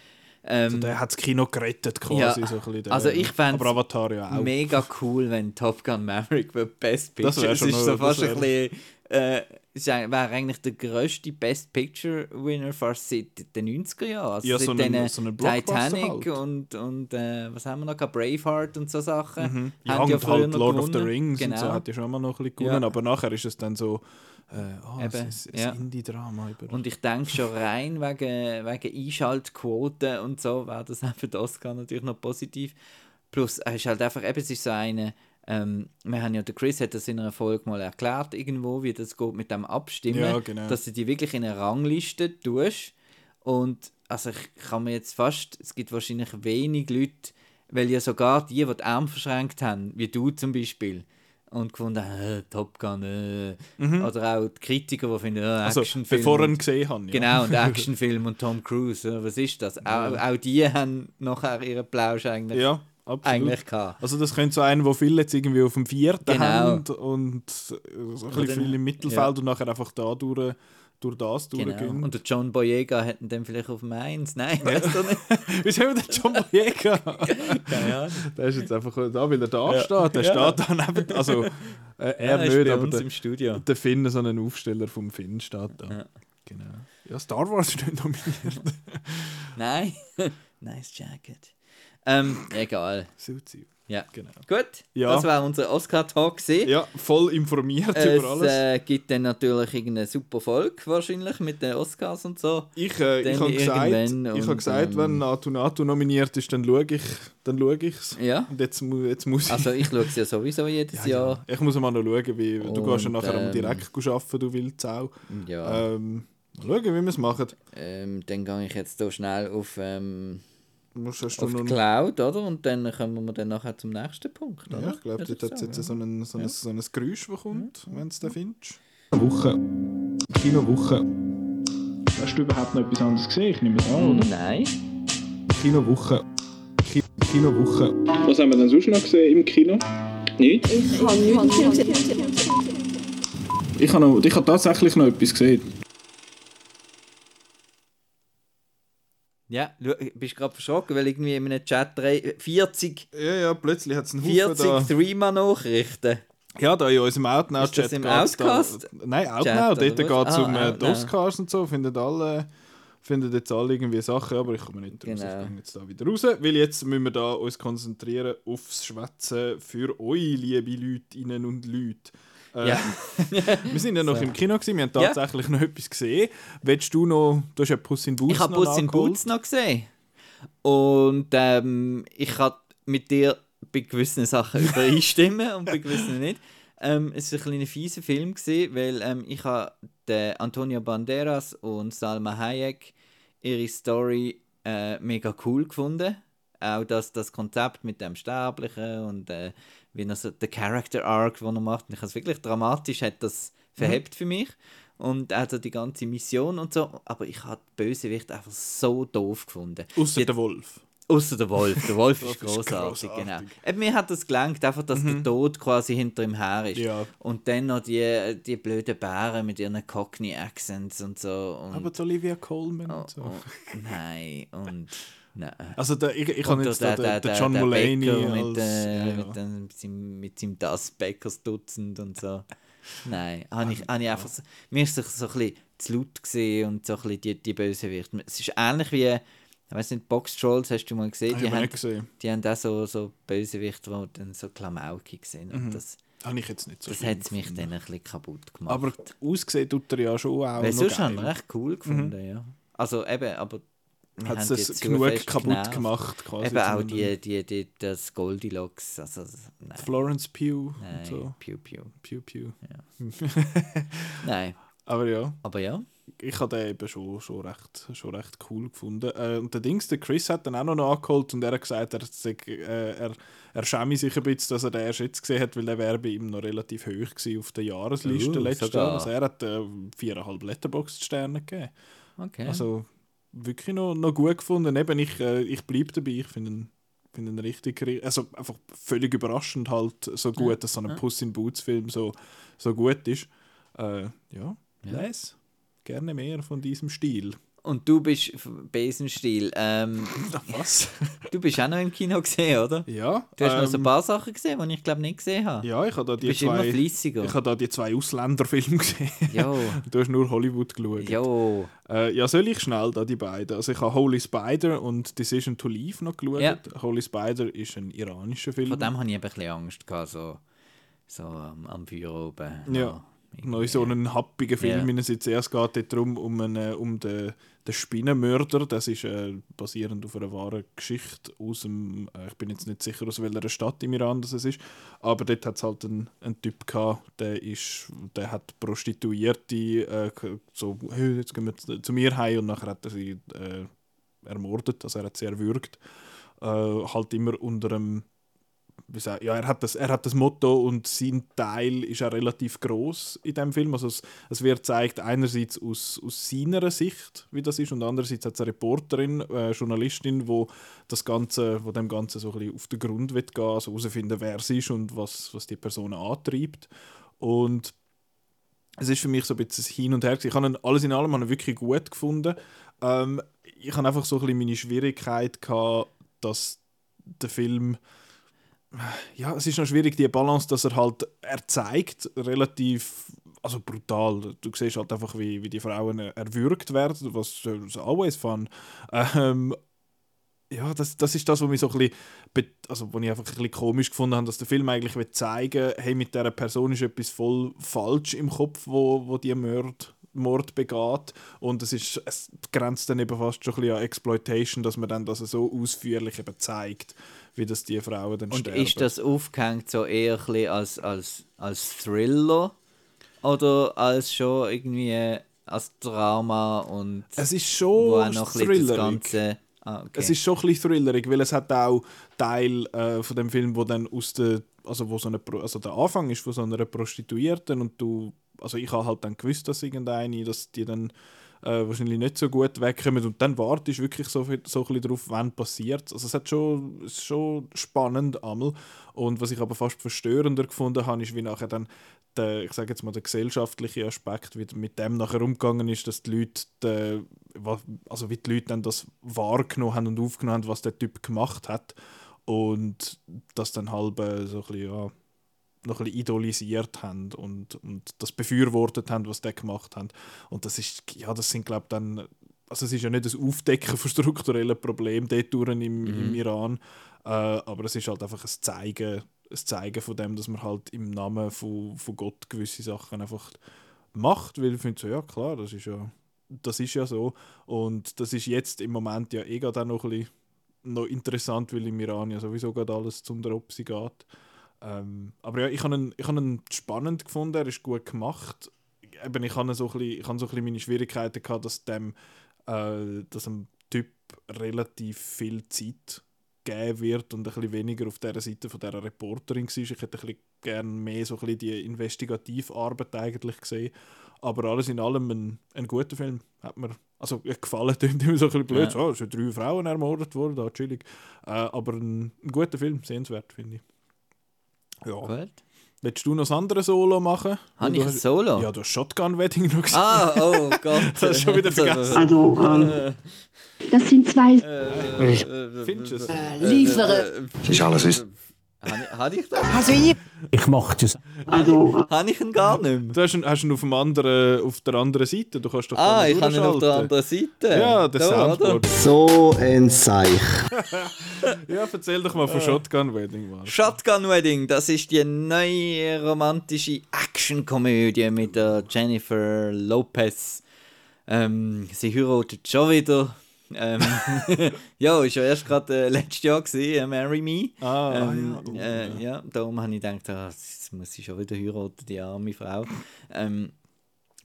Ähm, Der hat das Kino gerettet quasi. Ja, so ein bisschen, also ich Aber Avatar ja auch. mega cool, wenn Top Gun Maverick wird Best Picture. Das wär es schon ist so das fast ein bisschen. Äh, es wäre eigentlich der grösste Best Picture Winner fast seit den 90er Jahren. Also Ja, seit so ein- den so Titanic halt. und, und äh, was haben wir noch? Braveheart und so Sachen. Mhm. Ja, und früher halt Lord of the gewonnen. Rings genau. und so hat ja schon mal noch ein bisschen gewonnen, Ja. aber nachher ist es dann so, oh, es Eben, ist ein ja. Indie-Drama. Und ich denke schon rein wegen, wegen Einschaltquoten und so wäre das auch für das Oscar natürlich noch positiv. Plus, er ist halt einfach, eben, es ist so eine, ähm, wir haben ja, der Chris hat das in einer Folge mal erklärt irgendwo, wie das geht mit dem Abstimmen, Ja, genau. dass du die wirklich in eine Rangliste tust und also ich kann mir jetzt fast, es gibt wahrscheinlich wenig Leute, weil ja sogar die, die die Arme verschränkt haben, wie du zum Beispiel, und gefunden haben, äh, Top Gun, äh. oder auch die Kritiker, die finden, äh, Mhm. also, Actionfilm. bevor ich gesehen habe. Ja. Genau, und Actionfilm und Tom Cruise, ja, was ist das? Auch, auch die haben nachher ihren Plausch eigentlich, Ja, absolut. eigentlich gehabt. Also das könnte so einen, wo viele jetzt irgendwie auf dem vierten Genau. haben und so ein bisschen viel im Mittelfeld ja. und nachher einfach da durch, durch das Genau. durchgehen. Und der John Boyega hätten dann vielleicht auf Eins. Nein, weißt du nicht. Wieso haben wir den John Boyega? Keine Ahnung. der ist jetzt einfach da, weil er da Ja. steht. Der Ja. steht da neben... Also, äh, er ist nicht, aber der, im Studio. der Finn, so ein Aufsteller vom Finn steht da. Ja. Genau. Ja, Star Wars ist nicht nominiert. Nein, nice jacket. Ähm, egal. Suzi. Ja. Genau. Gut, Ja. das war unser Oscar-Talk. Ja, voll informiert Es über alles. äh, gibt dann natürlich irgendeine super Folge wahrscheinlich mit den Oscars und so. Ich, äh, ich habe gesagt, ich und, hab gesagt ähm, wenn Natu Natu nominiert ist, dann schaue ich dann schaue ich's. Ja. Und jetzt, jetzt muss ich... Also ich schaue es ja sowieso jedes ja, Jahr. ja. Ich muss mal noch schauen, wie... du gehst ja Und, nachher ähm, direkt arbeiten, du willst auch. Ja. Ähm, mal schauen, wie wir es machen. Ähm, dann gehe ich jetzt hier schnell auf, ähm, Musst, hast du auf die. Cloud, oder? Und dann kommen wir dann nachher zum nächsten Punkt, oder? Ja, ich glaube, dort hat es jetzt so ein, so, ein, so ein Geräusch, das kommt, wenn du es dann findest. Woche. Kinowoche. Hast du überhaupt noch etwas anderes gesehen? Ich nehme es an, Nein. Kinowoche. Ki Kinowoche. Was haben wir denn sonst noch gesehen im Kino? Nichts? Ich habe nichts gesehen. Ich habe, noch, ich habe tatsächlich noch etwas gesehen. Ja, du bist gerade verschrocken, weil irgendwie in einem Chat drei- 40, Ja, ja, plötzlich hat es einen Haufen 40 da. Threema-Nachrichten. Ja, da in unserem Outnow-Chat im geht's da- Outcast? Nein, Outnow. Dort geht es um Ah, äh. Oscars und so. Finden alle, finden jetzt alle irgendwie Sachen, aber ich komme nicht raus. Genau. Ich gehe jetzt da wieder raus, weil jetzt müssen wir da uns konzentrieren aufs Schwätzen für euch, liebe Leutinnen und Leute. Äh, Ja. wir sind ja noch So. im Kino gewesen, wir haben Ja. tatsächlich noch etwas gesehen. Willst du noch, du hast ja Puss in Boots Ich habe Bus in. Boots noch gesehen. Und ähm, ich kann mit dir bei gewissen Sachen übereinstimmen und bei gewissen nicht. Ähm, es war ein kleiner fieser Film, gewesen, weil ähm, ich habe Antonio Banderas und Salma Hayek ihre Story äh, mega cool gefunden. Auch das, das Konzept mit dem Sterblichen und äh, wie er so, der Character Arc, den er macht. Und ich habe es wirklich dramatisch, hat das verhebt für mich. Und also die ganze Mission und so. Aber ich habe die Bösewicht einfach so doof gefunden. Die- der Wolf. Außer der Wolf. Der Wolf ist großartig, genau. Eben, mir hat das gelangt, einfach, dass der Tod quasi hinter ihm her ist. Ja. Und dann noch die, die blöden Bären mit ihren Cockney-Accents und so. Und, Aber die Olivia Colman oh, und so. oh, nein, und nein. Also der, ich, ich habe jetzt der- der- der- John der Mulaney als... mit, äh, ja, ja. mit, dem- mit seinem, mit seinem Das Bäckersdutzend und so. Nein, habe ich, habe ich einfach so, mir ist es so ein bisschen zu laut gesehen und so ein bisschen die, die Bösewicht. Es ist ähnlich wie, ich weiß nicht, Box Trolls hast du mal gesehen, Habe die ich haben, gesehen. die haben auch so, so Bösewichte, die dann so klamaukig sind und das, Habe ich jetzt nicht so das hat es mich dann ein bisschen kaputt gemacht. Aber ausgesehen tut er ja schon auch Weil sonst haben geil. wir recht cool gefunden, ja. Also eben, aber Hat es das genug kaputt genervt. gemacht quasi. Eben auch die, die, die, das Goldilocks, also nein. Florence Pugh Nein, und so. Piu Piu. Pew Pew. Nein, Aber ja, aber ja. ich habe den eben schon, schon, recht, schon recht cool gefunden. Äh, und der Dings, der Chris hat dann auch noch nachgeholt und er hat gesagt, er, äh, er, er schäme sich ein bisschen, dass er den erst jetzt gesehen hat, weil der wäre bei ihm noch relativ hoch war auf der Jahresliste Uh, letztes. Jahr. Also er hat äh, viereinhalb Letterboxd-Sterne gegeben. Okay. Also wirklich noch, noch gut gefunden. Eben, ich, äh, ich bleibe dabei. Ich finde ihn, finde ihn richtig, ri- also einfach völlig überraschend halt so gut, dass so ein ja. Puss in Boots Film so, so gut ist. Äh, ja, Ja. les. Gerne mehr von diesem Stil. Und du bist Besenstiel. Ähm, Was? du bist auch noch im Kino gesehen, oder? ja. Du hast noch so ein ähm, paar Sachen gesehen, die ich glaube nicht gesehen habe. Ja, ich habe da du die bist immer zwei. fleissiger. Ich habe da die zwei Ausländerfilme gesehen. Jo, Du hast nur Hollywood geschaut. jo. Äh, ja, soll ich schnell da die beiden? Also ich habe Holy Spider und Decision to Leave noch geschaut. Ja. Holy Spider ist ein iranischer Film. Vor dem hatte ich ein bisschen Angst, gehabt, so, so am, am Feuer oben. Ja. Noch in so einen happigen Film yeah. sitzen. Es geht dort darum, um, einen, um den, den Spinnenmörder. Das ist äh, basierend auf einer wahren Geschichte aus dem, äh, ich bin jetzt nicht sicher, aus welcher Stadt im Iran das es ist, aber dort hat es halt einen, einen Typ gehabt, der, ist, der hat Prostituierte äh, so, hey, jetzt gehen wir zu, zu mir heim und nachher hat er sie äh, ermordet, also er hat sie erwürgt. Äh, halt immer unter einem wie sag, ja, er hat, das, er hat das Motto und sein Teil ist auch relativ groß in dem Film. Also es, es wird gezeigt einerseits aus, aus seiner Sicht, wie das ist, und andererseits hat es eine Reporterin, äh, Journalistin, wo das Ganze, wo dem Ganzen so ein bisschen auf den Grund wird gehen, also herausfinden, wer es ist und was, was die Person antreibt. Und es ist für mich so ein bisschen Hin und Her. Ich habe ihn, alles in allem habe wirklich gut gefunden. Ähm, ich habe einfach so ein bisschen meine Schwierigkeit gehabt, dass der Film ja, es ist noch schwierig, die Balance, dass er halt, er zeigt relativ, also brutal. Du siehst halt einfach, wie, wie die Frauen erwürgt werden, was is always fun. Ähm, ja, das, das ist das, was mich so ein bisschen, also wo ich einfach ein bisschen komisch gefunden habe, dass der Film eigentlich will zeigen, hey, mit dieser Person ist etwas voll falsch im Kopf, wo, wo die Mord, Mord begeht und es, ist, es grenzt dann eben fast schon ein bisschen an Exploitation, dass man dann das so ausführlich eben zeigt, wie das die Frauen dann Und sterben. ist das aufgehängt so eher ein bisschen als, als, als Thriller oder als schon irgendwie als Drama und Es ist wo auch schon noch thrillerig. Ganze... Ah, okay. Es ist schon ein bisschen thrillerig, weil es hat auch Teil äh, von dem Film, wo dann aus der, also wo so eine, Pro- also der Anfang ist von so einer Prostituierten und du, also ich habe halt dann gewusst, dass irgendeine, dass die dann äh, wahrscheinlich nicht so gut wegkommen und dann wartest du wirklich so, viel, so ein bisschen darauf, wann passiert Also es hat schon, ist schon spannend einmal. Und was ich aber fast verstörender gefunden habe, ist wie nachher dann der, ich sage jetzt mal, der gesellschaftliche Aspekt, wie mit dem nachher umgegangen ist, dass die Leute, wa- also wie die Leute dann das wahrgenommen haben und aufgenommen haben, was der Typ gemacht hat und das dann halb äh, so ein bisschen, ja, noch ein bisschen idolisiert haben und, und das befürwortet haben, was der gemacht hat. Und das ist, ja, das sind glaube dann, also es ist ja nicht das Aufdecken von strukturellen Problemen dort im, im Iran, äh, aber es ist halt einfach ein Zeigen, ein Zeigen von dem, dass man halt im Namen von, von Gott gewisse Sachen einfach macht, weil ich finde so, ja klar, das ist ja, das ist ja so und das ist jetzt im Moment ja eh gerade auch noch ein bisschen noch interessant, weil im Iran ja sowieso gerade alles zum Dropsy geht. Ähm, aber ja, ich habe ihn, habe ihn spannend gefunden, er ist gut gemacht. Eben, ich habe so habe so ein bisschen meine Schwierigkeiten gehabt, dass dem, äh, dass dem Typ relativ viel Zeit geben wird und ein bisschen weniger auf der Seite von der Reporterin war. Ich hätte ein bisschen gerne mehr so ein bisschen die Investigativarbeit eigentlich gesehen. Aber alles in allem ein, ein guter Film. Hat mir also gefallen, klingt immer so ein bisschen blöd. Ja. Oh, es sind drei Frauen ermordet worden, da chillig. Äh, aber ein, ein guter Film, sehenswert, finde ich. Ja. Gut. Willst du noch das andere Solo machen? Habe ich ein Solo? Ja, du hast Shotgun Wedding noch gesehen. Ah, oh Gott. Das hast du schon wieder vergessen. Also, ähm, das sind zwei. Findest du es? Liefere. Ist alles ist. Habe ich das? Ich mach das. Also, Habe ich ihn gar nicht mehr? Du hast ihn, hast ihn auf, dem anderen, auf der anderen Seite. Du kannst doch Ah, ich habe ihn auf der anderen Seite. Ja, der Da, Soundboard. So ein Seich. Ja, erzähl doch mal von Shotgun Wedding. Mann. Shotgun Wedding, das ist die neue romantische Actionkomödie mit der Jennifer Lopez. Ähm, sie heiratet schon wieder. Ähm, ja, ist ja erst gerade äh, letztes Jahr gewesen, äh, Marry Me. Ah, ähm, ja. äh, ja, darum habe ich gedacht, ah, jetzt muss sie schon wieder heiraten, die arme Frau. Ähm,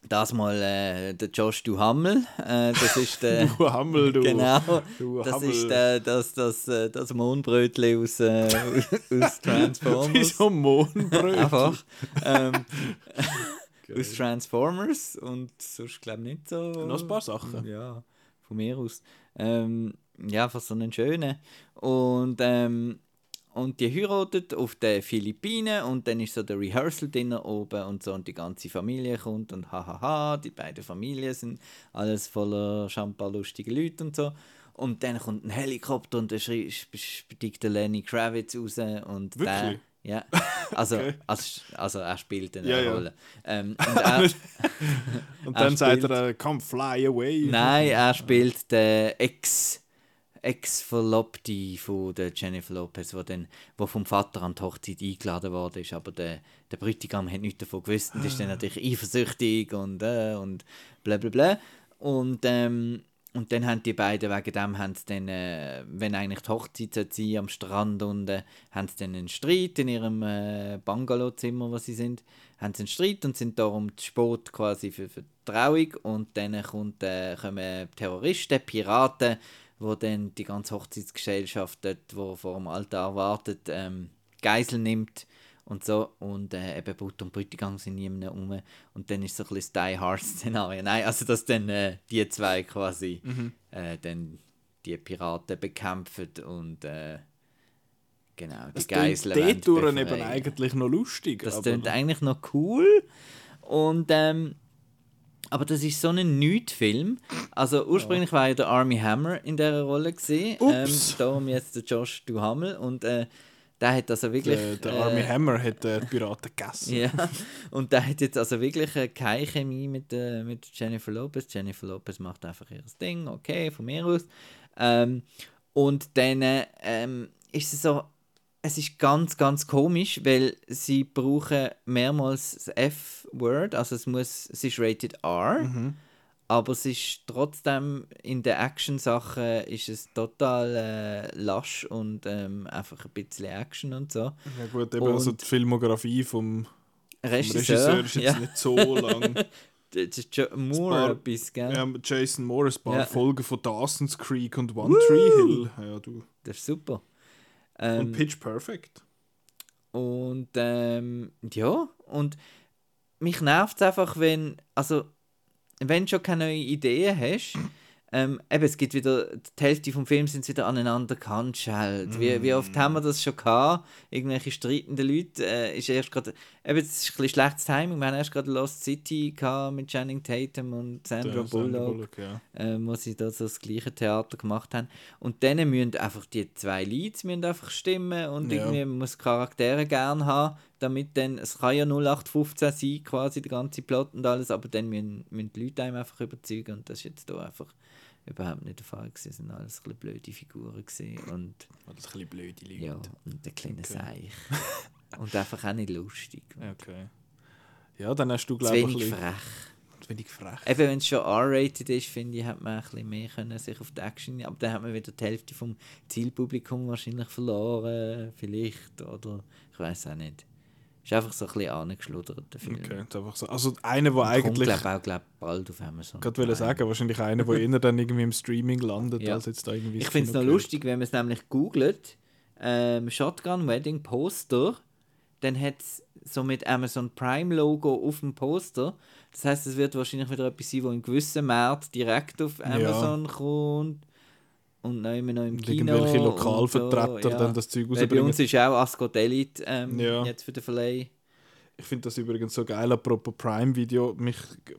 Das mal äh, der Josh Duhamel. Äh, das ist der. Du Hammel, du. Genau, Du das Hammel. ist der, das, das, äh, das Mohnbrötchen aus, äh, aus Transformers. Wieso Mohnbrötchen? Einfach. Ähm, aus Transformers und sonst glaube ich nicht so. Noch ein paar Sachen. Ja, von mir aus. Ähm, ja, einfach so einen schönen. Und, ähm, und die heiratet auf den Philippinen und dann ist so der Rehearsal-Dinner oben und so und die ganze Familie kommt und hahaha, die beiden Familien sind alles voller Champagner-lustige Leute und so. Und dann kommt ein Helikopter und dann steigt der Lenny Kravitz raus und der, Wirklich? Ja, also, also, also er spielt eine Ja, ja. Rolle. Ähm, und er, Und Er dann sagt spielt- er, come fly away. Nein, er spielt den Ex Ex-Verlobte von der Jennifer Lopez, wo, dann, wo vom Vater an die Hochzeit eingeladen worden ist, aber der, der Bräutigam hat nichts davon gewusst und ist dann natürlich eifersüchtig und, äh, und bla bla bla. Und, ähm, und dann haben die beiden, wegen dem haben sie dann, äh, wenn eigentlich die Hochzeit sein am Strand unten, haben sie dann einen Streit in ihrem äh, Bungalowzimmer, wo sie sind, haben sie einen Streit und sind darum zu spät quasi für, für die Trauung. Und dann kommt, äh, kommen Terroristen, Piraten, wo dann die ganze Hochzeitsgesellschaft wo vor dem Altar wartet, ähm, Geisel nimmt und so und äh, eben Brut und Bräutigam sind niemand rum und dann ist so ein bisschen das Die Hard Szenario. Nein, also dass dann äh, die zwei quasi äh, dann die Piraten bekämpfen und äh, genau die Das Geiseln wollen eben eigentlich noch lustig. Das klingt eigentlich noch cool. Und, ähm, aber das ist so ein Nicht-Film. Also ursprünglich war ja der Army Hammer in dieser Rolle gesehen. Ähm, Ups. darum jetzt der Josh Duhamel. Und äh, der hat also wirklich... der, der äh, Army Hammer hat äh, Piraten gegessen. ja, und der hat jetzt also wirklich äh, keine Chemie mit, äh, mit Jennifer Lopez. Jennifer Lopez macht einfach ihr Ding, okay, von mir aus. Ähm, und dann äh, ähm, ist es so, es ist ganz, ganz komisch, weil sie brauchen mehrmals das F-Word, also es muss, es ist rated R, aber es ist trotzdem in den Action-Sachen ist es total äh, lasch und ähm, einfach ein bisschen Action und so. Ja gut, eben also Und- die Filmografie vom, vom Regisseur, Regisseur ist jetzt ja. nicht so lang. Das ist Jo- Moore paar- etwas, gell? ja, Jason Moore, ein paar Ja. Folgen von Dawson's Creek und One Tree Hill. Ja, du. Das ist super. Und Ähm, Pitch Perfect. und ähm, ja, und mich nervt es einfach, wenn, also, wenn du schon keine neuen Ideen hast, ähm, eben, es gibt wieder, die Hälfte vom Film sind wieder aneinander gehandschelt. Wie, wie oft haben wir das schon gehabt? Irgendwelche streitenden Leute, äh, ist erst gerade, eben, es ist ein bisschen schlechtes Timing, wir haben erst gerade Lost City gehabt mit Channing Tatum und Sandra Der Sandra Bullock. ja. ähm, wo sie da so das gleiche Theater gemacht haben. Und dann müssen einfach die zwei Leads müssen einfach stimmen und Ja. irgendwie muss Charaktere gern haben, damit dann, es kann ja 0815 sein, quasi der ganze Plot und alles, aber dann müssen, müssen die Leute einem einfach überzeugen und das ist jetzt da einfach überhaupt nicht der Fall gewesen. Es sind alles ein bisschen blöde Figuren gewesen und ist ein bisschen blöde Leute. ja, und der kleine Seich. und einfach auch nicht lustig. Okay. Ja, dann hast du, glaube ich, ein wenig frech. Wenig frech. Eben, wenn es schon R-rated ist, finde ich, hat man ein bisschen mehr können sich auf die Action. Aber dann hat man wieder die Hälfte vom Zielpublikum wahrscheinlich verloren, vielleicht. Oder ich weiß auch nicht. Ist einfach so ein bisschen angeschludert, der Film. Okay, ist einfach so. Also einer, der Kommt, eigentlich... glaub, auch glaub, bald auf Amazon. Ich wollte sagen, wahrscheinlich einer, der eher dann irgendwie im Streaming landet, Ja. als jetzt da irgendwie... Ich finde es noch gehört. lustig, wenn man es nämlich googelt, ähm, Shotgun Wedding Poster, dann hat es so mit Amazon Prime Logo auf dem Poster. Das heißt, es wird wahrscheinlich wieder etwas sein, wo in gewissen Märkten direkt auf Amazon kommt und noch immer noch im Kino. irgendwelche Lokalvertreter so, ja. dann das Zeug Weil Bei rausbringen. uns ist auch Ascot Elite ähm, Ja. jetzt für den Verleih. Ich finde das übrigens so geil, apropos Prime-Video.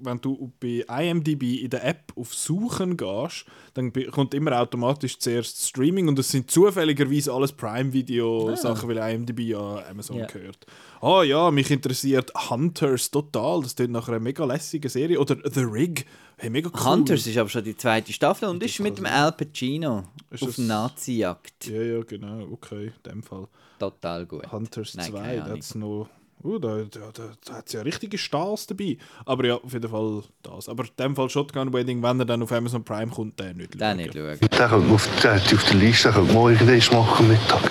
Wenn du bei IMDb in der App auf Suchen gehst, dann kommt immer automatisch zuerst Streaming und es sind zufälligerweise alles Prime-Video-Sachen, weil IMDb ja Amazon Ja. gehört. Ah ja, mich interessiert Hunters total. Das klingt nach einer mega lässigen Serie. Oder The Rig. Hey, mega cool. Hunters ist aber schon die zweite Staffel und ist mit dem. Al Pacino Ist auf das- Nazi-Jagd. Ja, ja, genau. Okay, in dem Fall. Total gut. Hunters Nein, 2, keine da Ahnung. hat's noch. Uh, da, da, da, da hat es ja richtige Stars dabei. Aber ja, auf jeden Fall das. Aber in dem Fall Shotgun Wedding, wenn er dann auf Amazon Prime kommt, den nicht Den schauen. nicht schauen. Der könnte auf, der hat auf der Liste, der morgen das machen Mittag.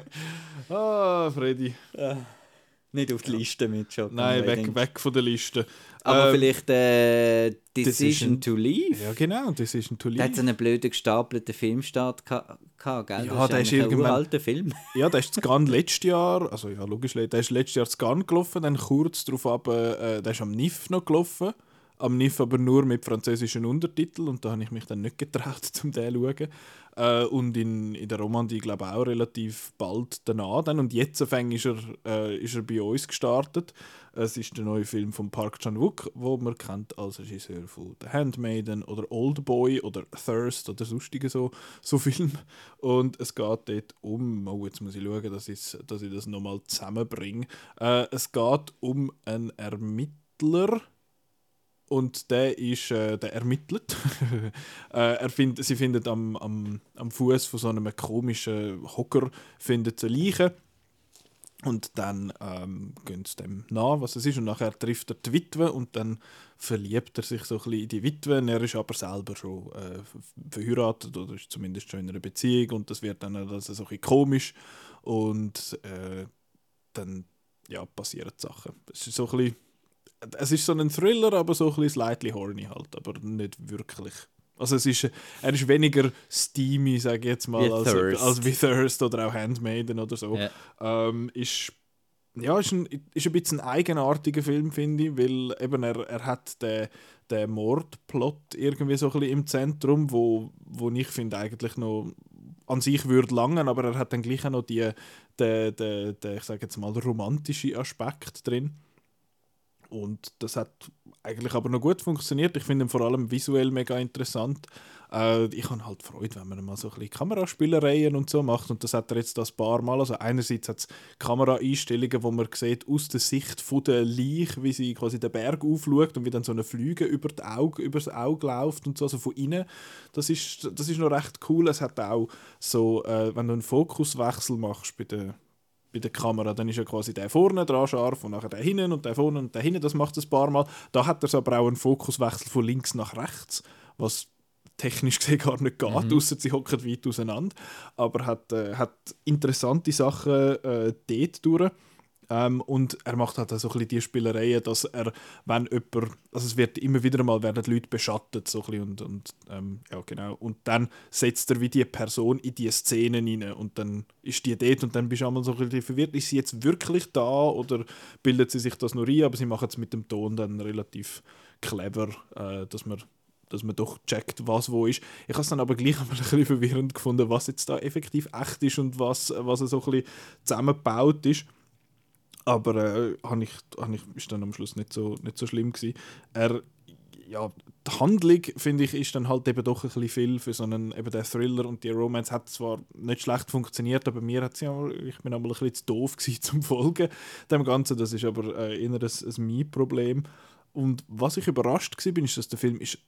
Ah, Freddy. Nicht auf die Liste mit Shotgun Nein, weg, weg von der Liste. Aber Ähm, vielleicht äh, Decision, Decision- to Leave. Ja, genau, Decision to Da hat Leave. einen blöden gestapelten Filmstart geha- gehabt, gell? Ja, das der ist ist ein uralter Film. Ja, der ist zu Cannes letztes Jahr, also ja, logisch, der ist letztes Jahr zu Cannes gelaufen, dann kurz darauf ab, äh, der ist am NIF noch gelaufen. Am NIF aber nur mit französischen Untertiteln und da habe ich mich dann nicht getraut, zum den zu schauen. Äh, und in, in der Romandie, glaube ich, auch relativ bald danach. Dann. Und jetzt ist er, äh, ist er bei uns gestartet. Es ist der neue Film von Park Chan-wook, wo man kennt als Regisseur von The Handmaiden oder Old Boy oder Thirst oder sonstige so, so Filme. Und es geht dort um, oh, jetzt muss ich schauen, dass, dass ich das nochmal zusammenbringe. Äh, es geht um einen Ermittler, und der ist, äh, der ermittelt. äh, er find, sie findet am, am, am Fuß von so einem komischen Hocker findet sie Leiche. Und dann ähm, gehen sie dem nach, was es ist. Und nachher trifft er die Witwe und dann verliebt er sich so ein bisschen in die Witwe. Er ist aber selber schon äh, verheiratet oder ist zumindest schon in einer Beziehung. Und das wird dann also so ein bisschen komisch. Und äh, dann ja, passieren Sachen. Es ist so ein bisschen es ist so ein Thriller, aber so ein bisschen slightly horny halt, aber nicht wirklich. Also es ist, er ist weniger steamy, sage ich jetzt mal, als, als wie Thirst oder auch Handmaiden oder so. Ja. Ähm, ist, ja, ist ein, ist ein bisschen ein eigenartiger Film, finde ich, weil eben er, er hat den, den Mordplot irgendwie so ein bisschen im Zentrum, wo, wo ich finde eigentlich noch an sich würde langen, aber er hat dann gleich auch noch die, den, den, den, ich sage jetzt mal, romantische Aspekt drin. Und das hat eigentlich aber noch gut funktioniert. Ich finde ihn vor allem visuell mega interessant. Äh, ich habe halt Freude, wenn man mal so ein bisschen Kameraspielereien und so macht. Und das hat er jetzt das paar Mal. Also einerseits hat es Kameraeinstellungen, wo man sieht, aus der Sicht von der Leiche, wie sie quasi den Berg aufschaut und wie dann so eine Flüge über, die Auge, über das Auge läuft und so, also von innen. Das ist, das ist noch recht cool. Es hat auch so, äh, wenn du einen Fokuswechsel machst bei der bei der Kamera, dann ist ja quasi der vorne dran scharf und nachher der hinten und der vorne und der hinten, das macht es ein paar Mal. Da hat er so aber auch einen Fokuswechsel von links nach rechts, was technisch gesehen gar nicht geht, Mhm. ausser sie hocken weit auseinander. Aber hat, äh, hat interessante Sachen äh, dort durch. Ähm, und er macht halt so ein bisschen die Spielereien, dass er, wenn jemand, also es wird immer wieder mal werden Leute beschattet so ein bisschen und, und ähm, ja genau, und dann setzt er wie die Person in die Szenen rein und dann ist die dort und dann bist du einmal so ein bisschen verwirrt, ist sie jetzt wirklich da oder bildet sie sich das nur ein, aber sie machen es mit dem Ton dann relativ clever, äh, dass man dass man doch checkt, was wo ist. Ich habe es dann aber gleich ein bisschen verwirrend gefunden, was jetzt da effektiv echt ist und was, was so ein bisschen zusammengebaut ist. Aber äh, habe ich, hab ich, ist dann am Schluss nicht so, nicht so schlimm gewesen. Er, ja, die Handlung, finde ich, ist dann halt eben doch ein bisschen viel für so einen, eben der Thriller und die Romance hat zwar nicht schlecht funktioniert, aber mir hat ja, ich bin einmal ein bisschen zu doof gewesen zum Folgen dem Ganzen. Das ist aber äh, eher ein, ein mein-Problem. Und was ich überrascht war, ist, dass der Film ist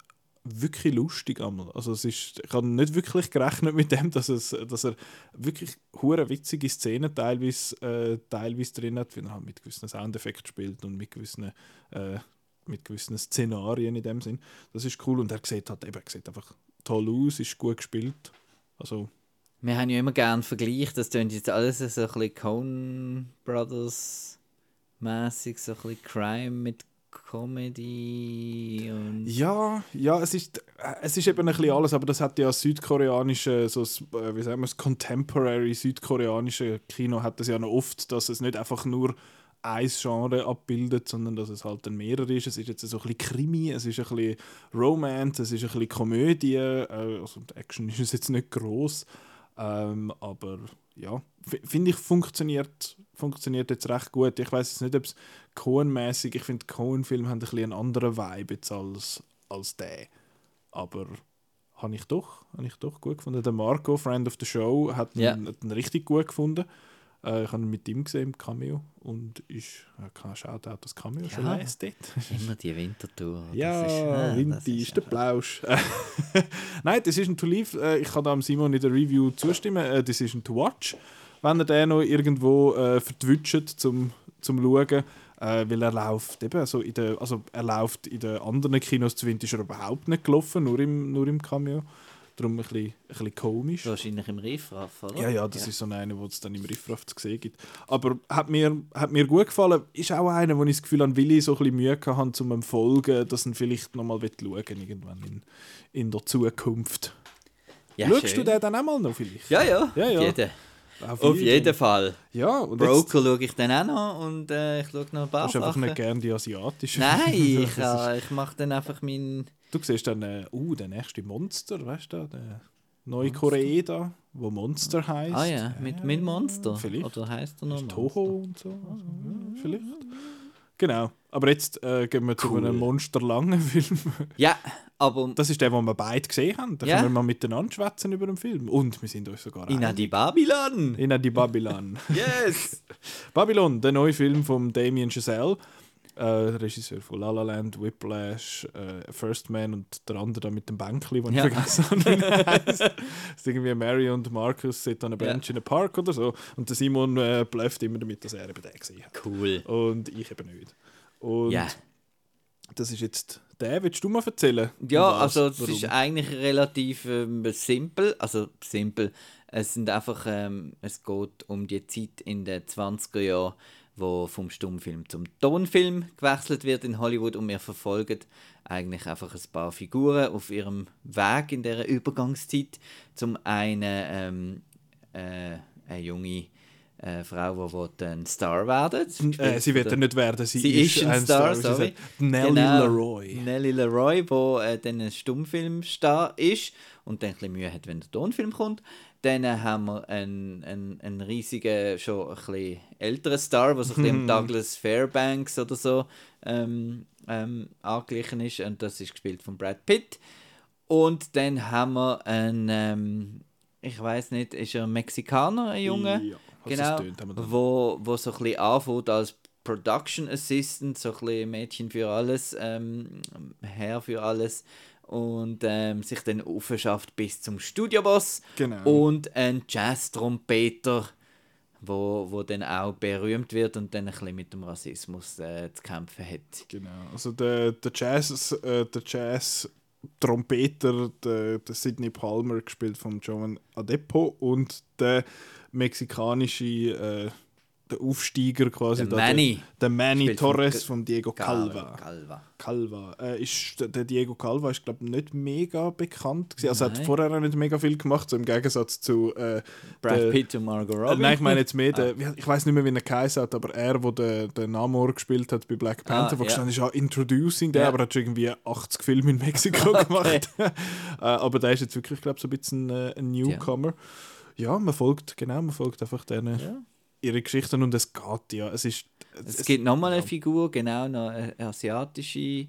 wirklich lustig einmal. Also es ist, ich habe nicht wirklich gerechnet mit dem, dass, es, dass er wirklich hure witzige Szenen teilweise, äh, teilweise drin hat, weil er halt mit gewissen Soundeffekten spielt und mit gewissen, äh, mit gewissen Szenarien in dem Sinn. Das ist cool und er sieht halt eben, sieht einfach toll aus, ist gut gespielt. Also Wir haben ja immer gerne Vergleich, das klingt jetzt alles so ein bisschen Coen Brothers mäßig, so ein bisschen Crime mit Comedy und... Ja, ja, es ist, es ist eben ein bisschen alles, aber das hat ja südkoreanische, so das, äh, wie sagen wir, das contemporary südkoreanische Kino hat das ja noch oft, dass es nicht einfach nur ein Genre abbildet, sondern dass es halt dann mehrere ist. Es ist jetzt so ein bisschen Krimi, es ist ein bisschen Romance, es ist ein bisschen Komödie, äh, also Action ist jetzt nicht groß, ähm, aber ja, finde ich funktioniert, funktioniert jetzt recht gut. Ich weiß jetzt nicht, ob es Cohen-mäßig, ich finde Cohen-Filme haben ein bisschen einen anderen Vibe jetzt als, als der, aber habe ich doch, habe ich doch gut gefunden. Der Marco, Friend of the Show, hat ihn, Ja. hat ihn richtig gut gefunden. Äh, ich habe ihn mit ihm gesehen im Cameo und ist, äh, kann Shoutout das Cameo schon Ja. leisten. Immer die Wintertour. das Ja, ist- ah, Winti das ist, der Plausch. Nein, Decision to Leave, äh, ich kann da dem Simon in der Review zustimmen. Äh, Decision to Watch, wenn er den noch irgendwo äh, vertwitscht zum, zum Schauen. Äh, weil er läuft eben so in der, also er läuft in den anderen Kinos zu Wind ist er überhaupt nicht gelaufen, nur im, nur im Cameo. Darum ein bisschen, ein bisschen komisch. Wahrscheinlich im Riffraff, oder? Ja, ja, das ist so einer, wo es dann im Riffraff zu sehen gibt. Aber hat mir, hat mir gut gefallen. Ist auch einer, wo ich das Gefühl habe, will ich so ein bisschen Mühe gehabt habe, um ihm folgen, dass er vielleicht nochmal schauen irgendwann in, in der Zukunft. Ja, Schaust schön. du den dann auch mal noch vielleicht? Ja, ja, Ja, ja. Auf, jeden, Auf auf jeden Fall. Ja, und jetzt Broker schaue ich dann auch noch und äh, ich schaue noch ein paar hast du einfach Sachen. nicht gerne die asiatischen. Nein, ich, äh, ich mache dann einfach meinen... Du siehst dann, äh, uh, der nächste Monster, weißt du, der neue Korea da, wo Monster heißt. Ah ja, mit, mit Monster. vielleicht. Oder heißt er noch Monster? Toho und so. Also, ja, vielleicht. Genau. Aber jetzt äh, gehen wir zu Cool. einem monsterlangen Film. Ja, aber Das ist der, den wir beide gesehen haben. Da Ja. können wir mal miteinander schwätzen über den Film. Und wir sind uns sogar in die Babylon. In die Babylon. Yes! Babylon, der neue Film von Damien Chazelle. Äh, Regisseur von La La Land, Whiplash, äh, First Man und der andere da mit dem Bänkli, den Ja. ich vergessen habe, wie er heisst. Das ist irgendwie Mary und Marcus sitzen an einer Ja. Bench in einem Park oder so. Und der Simon äh, blufft immer damit, dass er eben den gesehen hat. Cool. Und ich eben nicht. Und Ja. das ist jetzt der. Willst du mal erzählen? Ja, was? also es ist eigentlich relativ ähm, simpel. Also simpel. Es sind einfach, ähm, es geht um die Zeit in den 20er Jahren, wo vom Stummfilm zum Tonfilm gewechselt wird in Hollywood und wir verfolgen eigentlich einfach ein paar Figuren auf ihrem Weg in der Übergangszeit. Zum einen ähm, äh, eine junge äh, Frau, die will ein Star werden will. Äh, sie wird er nicht werden, sie, Sie ist ein Star, Sie sorry. Nellie Genau, Leroy. Nelly Leroy, wo äh, dann ein Stummfilmstar ist und dann ein bisschen Mühe hat, wenn der Tonfilm kommt. Dann äh, haben wir einen, einen, einen riesigen, schon ein bisschen älteren Star, der so ein bisschen Douglas Fairbanks oder so ähm, ähm, angeglichen ist. Und das ist gespielt von Brad Pitt. Und dann haben wir einen, ähm, ich weiß nicht, ist er ein Mexikaner, ein Junge? Ja, genau, tönt, wo, wo so ein bisschen anfängt als Production Assistant, so ein bisschen Mädchen für alles, ähm, Herr für alles und ähm, sich dann aufschafft bis zum Studioboss Genau. und ein Jazz-Trompeter, wo, wo dann auch berühmt wird und dann ein bisschen mit dem Rassismus äh, zu kämpfen hat. Genau. Also der, der Jazz, äh, der Jazz Trompeter, der, der Sidney Palmer, gespielt von Joan Adepo und der mexikanische äh, der Aufsteiger quasi. Der da, Manny. Der, der Manny von Torres von Diego Calva. Calva. Calva. Äh, ist, der Diego Calva ist, glaube ich, nicht mega bekannt. Gewesen. Also er hat vorher auch nicht mega viel gemacht, so im Gegensatz zu. Äh, Brad der- Pitt und Margot Äh, Robbie. nein, ich meine jetzt mehr, Ah. der, ich weiß nicht mehr, wie er geheißen hat, aber er, der den, Namor gespielt hat bei Black Panther, Ah, wo ja. gestanden ist, ja, Introducing, der, Ja. aber hat schon irgendwie 80 Filme in Mexiko gemacht. äh, aber der ist jetzt wirklich, glaube ich, so ein bisschen äh, ein Newcomer. Ja. man folgt, genau, man folgt einfach denen, Ja. Ihre Geschichten und es geht, ja, es ist... Es gibt nochmal eine. Figur, genau, eine asiatische.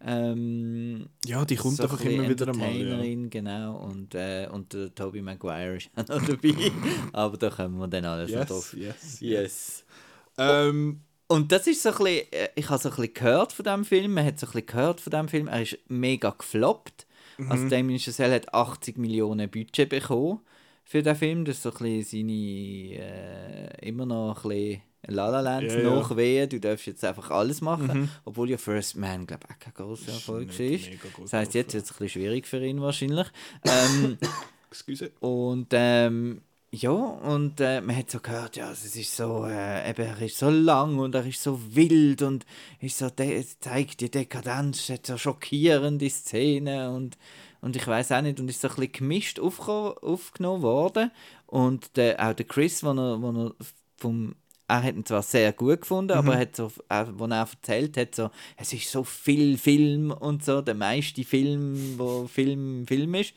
Ähm, Ja, die kommt so ein einfach bisschen immer wieder einmal, ja. Genau. Und, äh, und der Tobey Maguire ist auch noch dabei. Aber da kommen wir dann alles noch Yes, drauf. yes. Yes. Ähm, Und das ist so ein bisschen, äh, ich habe so ein bisschen gehört von diesem Film, man hat so ein bisschen gehört von diesem Film, er ist mega gefloppt. Mhm. Also Damien Chazelle hat 80 Millionen Budget bekommen für den Film, das ist so ein bisschen seine, äh, immer noch ein bisschen La La Land Ja, ja. nachwehen, du darfst jetzt einfach alles machen, obwohl ja First Man, glaube ich, auch kein grosser Erfolg war. gut Das heisst, jetzt wird es ein bisschen schwierig für ihn wahrscheinlich. ähm, excuse. und ähm, ja, und äh, man hat so gehört, ja, es ist so, äh, eben, er ist so lang und er ist so wild und ist so de zeigt die Dekadenz, hat so schockierende Szenen und, und ich weiß auch nicht, und ist so ein bisschen gemischt aufge aufgenommen worden. Und der, auch der Chris, wo er, wo er vom er hat ihn zwar sehr gut gefunden, aber er hat so, auch, wo er erzählt hat, so, es ist so viel Film und so, der meiste Film, wo Film Film ist.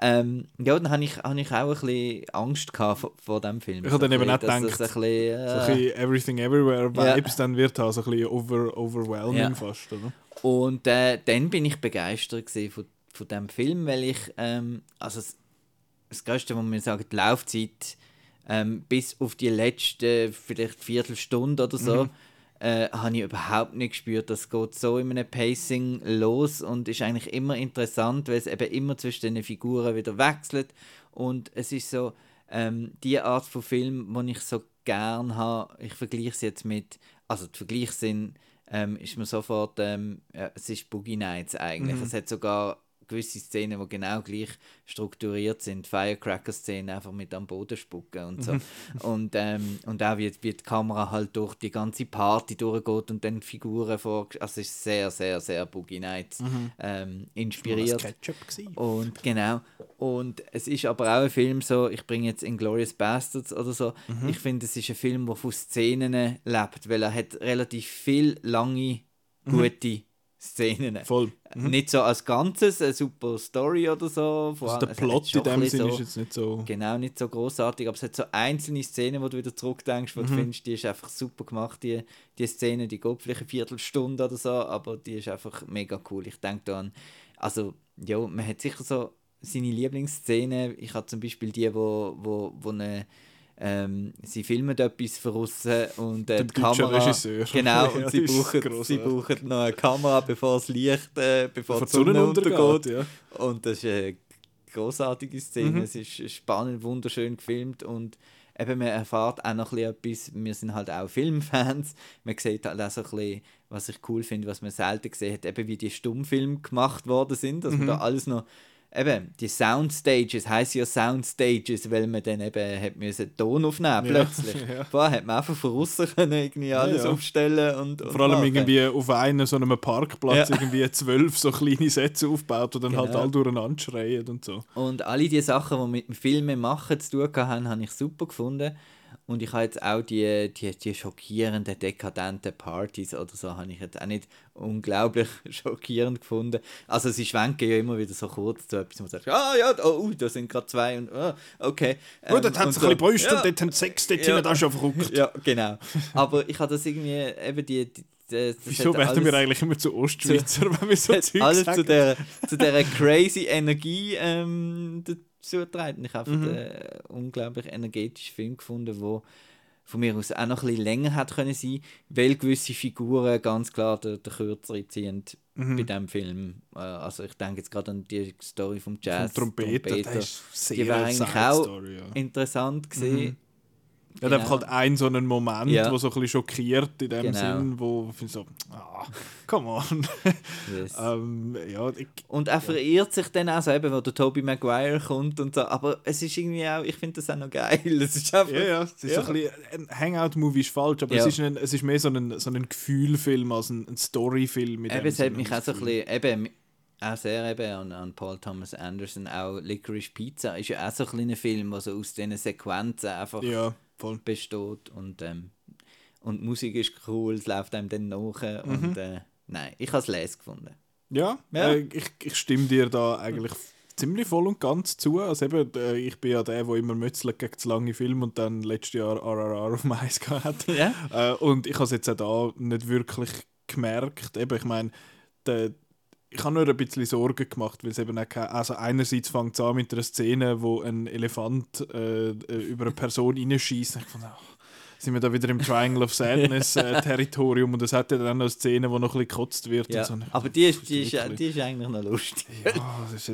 Ähm, ja, dann habe ich, hab ich auch ein bisschen Angst gehabt vor, vor diesem Film. Ich habe dann So eben auch gedacht, ein bisschen, So ein äh, bisschen Everything Everywhere Ja. Vibes dann wird haben, so ein bisschen over, overwhelming Ja. fast, oder? Und äh, dann bin ich begeistert von, von diesem Film, weil ich, ähm, also das, das Größte, was man sagt, die Laufzeit, ähm, bis auf die letzte vielleicht Viertelstunde oder so, äh, habe ich überhaupt nicht gespürt. Das geht so in einem Pacing los und ist eigentlich immer interessant, weil es eben immer zwischen den Figuren wieder wechselt. Und es ist so ähm, die Art von Film, die ich so gern habe. Ich vergleiche es jetzt mit, also die Vergleiche sind, ähm, ist mir sofort, ähm, ja, es ist Boogie Nights eigentlich. Es hat sogar gewisse Szenen, die genau gleich strukturiert sind. Firecracker-Szenen einfach mit am Boden spucken und so. und, ähm, und auch wie, wie die Kamera halt durch die ganze Party durchgeht und dann Figuren vor. Also es ist sehr, sehr, sehr Boogie Nights ähm, inspiriert. Ketchup gewesen. Und genau. Und es ist aber auch ein Film so, ich bringe jetzt Inglourious Bastards oder so. Ich finde, es ist ein Film, der von Szenen lebt, weil er hat relativ viel lange, gute Szenen. Voll. Nicht so als Ganzes, eine super Story oder so. Vor Also der Plot in dem bisschen Sinn so- ist jetzt nicht so. Genau, nicht so großartig, aber es hat so einzelne Szenen, wo du wieder zurückdenkst, wo du findest, die ist einfach super gemacht, die, die Szene, die geht vielleicht eine Viertelstunde oder so, aber die ist einfach mega cool. Ich denke da an, also, ja, man hat sicher so seine Lieblingsszene. Ich habe zum Beispiel die, wo, wo, wo eine, ähm, sie filmen etwas von aussen und äh, Der die Kamera, Regisseur. genau, Ja, und sie brauchen, sie brauchen noch eine Kamera, bevor das Licht, äh, bevor Vor die Sonne untergeht. ja. Und das ist eine großartige Szene. Mhm. Es ist spannend, wunderschön gefilmt und eben man erfahrt auch noch ein bisschen etwas. Wir sind halt auch Filmfans. Man sieht halt auch so ein bisschen, was ich cool finde, was man selten gesehen hat, eben wie die Stummfilme gemacht worden sind. Dass man Mhm. da alles noch eben, die Soundstages heißen ja Soundstages, weil man dann eben hat müssen Ton aufnehmen Ja, plötzlich. ja. Vorher hat man einfach von außen können irgendwie alles ja. aufstellen und, und Vor allem machen. irgendwie auf einem so einem Parkplatz irgendwie zwölf so kleine Sätze aufbaut und dann halt Genau. alle durcheinander schreien und so. Und alle die Sachen, die mit dem Filmen machen zu tun haben, habe ich super gefunden. Und ich habe jetzt auch die, die, die schockierenden, dekadenten Partys oder so, habe ich jetzt auch nicht unglaublich schockierend gefunden. Also sie schwenken ja immer wieder so kurz zu etwas, wo man sagt, ah ja, oh, da sind gerade zwei und ah, okay. Oh, Ähm, dort hat und es ein bisschen Brüste ja, und dort haben sie Sex, dort Ja. hinten, das ist ja verrückt. Ja, genau. Aber ich habe das irgendwie, eben die... die das, das Wieso werden wir alles- eigentlich immer zu Ostschweizer, wenn wir so Zeug alles sagen? zu dieser, zu dieser crazy Energie ähm, dazu getragen. Ich habe Mhm. einen unglaublich energetischen Film gefunden, wo von mir aus auch noch ein bisschen länger hat können sein, weil gewisse Figuren ganz klar den, den Kürzeren ziehen Mhm. bei diesem Film. Äh, also ich denke jetzt gerade an die Story vom Jazz. Vom Trompeter, sehr die wäre eigentlich auch Story, ja. interessant gesehen. Er hat einfach halt einen so einen Moment, Ja. wo so ein bisschen schockiert in dem Genau. Sinn, wo ich so, ah, come on. Yes. ähm, ja, ich, Und er verirrt sich dann auch so, eben, wo der Tobey Maguire kommt und so. Aber es ist irgendwie auch, ich finde das auch noch geil. Es ist einfach, ja, ja, es ist Ja. so ein bisschen, ein Hangout-Movie ist falsch, aber Ja. es, ist ein, es ist mehr so ein, so ein Gefühlfilm als ein, ein Story-Film. Eben, es hat mich auch so ein bisschen, eben, auch sehr eben an, an Paul Thomas Anderson, auch Licorice Pizza ist ja auch so ein kleiner Film, der so aus diesen Sequenzen einfach Ja, voll. besteht und, ähm, und die Musik ist cool, es läuft einem dann nach Mhm. und äh, nein, ich habe es les gefunden. Ja, Ja. Äh, ich, ich stimme dir da eigentlich ziemlich voll und ganz zu. Also eben, äh, ich bin ja der, der immer mützelt gegen zu lange Film und dann letztes Jahr RRR auf dem Eis gehabt. Ja? Äh, und ich habe es jetzt auch da nicht wirklich gemerkt. Eben, ich meine, der- ich habe nur ein bisschen Sorgen gemacht, weil es eben auch keine, also einerseits fängt es an mit einer Szene, wo ein Elefant äh, äh, über eine Person reinschießt. Ich fand, ach, sind wir da wieder im Triangle of Sadness äh, Territorium und es hat ja dann noch eine Szene, wo noch ein bisschen gekotzt wird. Ja. So. Aber die ist, die, ist, die ist eigentlich noch lustig. ja,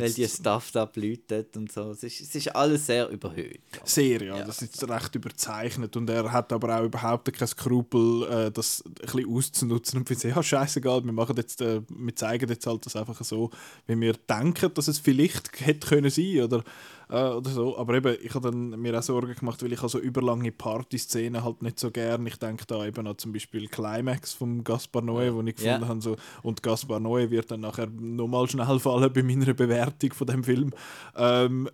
Weil die stuffed up Leute und so. Es ist, es ist alles sehr überhöht. sehr, ja, Ja. das ist recht überzeichnet und er hat aber auch überhaupt kein Skrupel, äh, das ein bisschen auszunutzen und findet, ja, scheißegal, wir machen jetzt, äh, wir zeigen jetzt halt das einfach so, wie wir denken, dass es vielleicht hätte können sein oder äh, oder so, aber eben, ich habe dann mir auch Sorgen gemacht, weil ich so überlange Partyszenen halt nicht so gern, ich denke da eben an zum Beispiel Climax vom Gaspar Noé, wo ich gefunden habe, so, und Gaspar Noé wird dann nachher nochmal schnell fallen bei meiner Bewertung von dem Film. Ähm,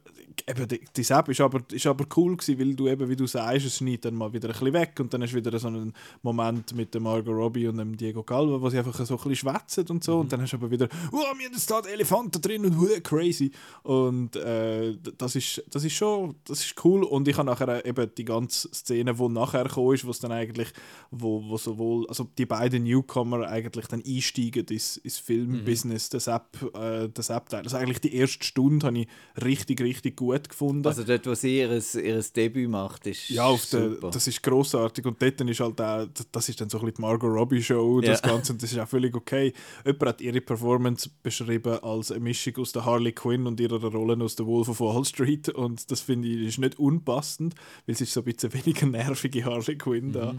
eben, die, die Sepp ist aber, ist aber cool gewesen, weil du eben, wie du sagst, es schneidet dann mal wieder ein bisschen weg und dann ist wieder so ein Moment mit dem Margot Robbie und dem Diego Calva, wo sie einfach so ein bisschen schwätzen und so. Und dann hast du aber wieder, oh, haben jetzt da Elefanten drin und uh, crazy. Und äh, das ist, das ist schon, das ist cool. Und ich habe nachher eben die ganze Szene, wo nachher gekommen ist, wo es dann eigentlich, wo, wo sowohl, also die beiden Newcomer eigentlich dann einsteigen ins, ins Filmbusiness, das App, äh, das App-Teil. Also eigentlich die erste Stunde habe ich richtig, richtig gut gefunden. Also dort, wo sie ihr, ihr Debüt macht, ist ja, auf der, super. das ist großartig und dort ist halt auch, das ist dann so ein bisschen die Margot Robbie Show, das Ja. Ganze und das ist auch völlig okay. Jemand hat ihre Performance beschrieben als eine Mischung aus der Harley Quinn und ihrer Rolle aus der Wolf of Wall Street und das finde ich ist nicht unpassend, weil es ist so ein bisschen weniger nervige Harley Quinn da.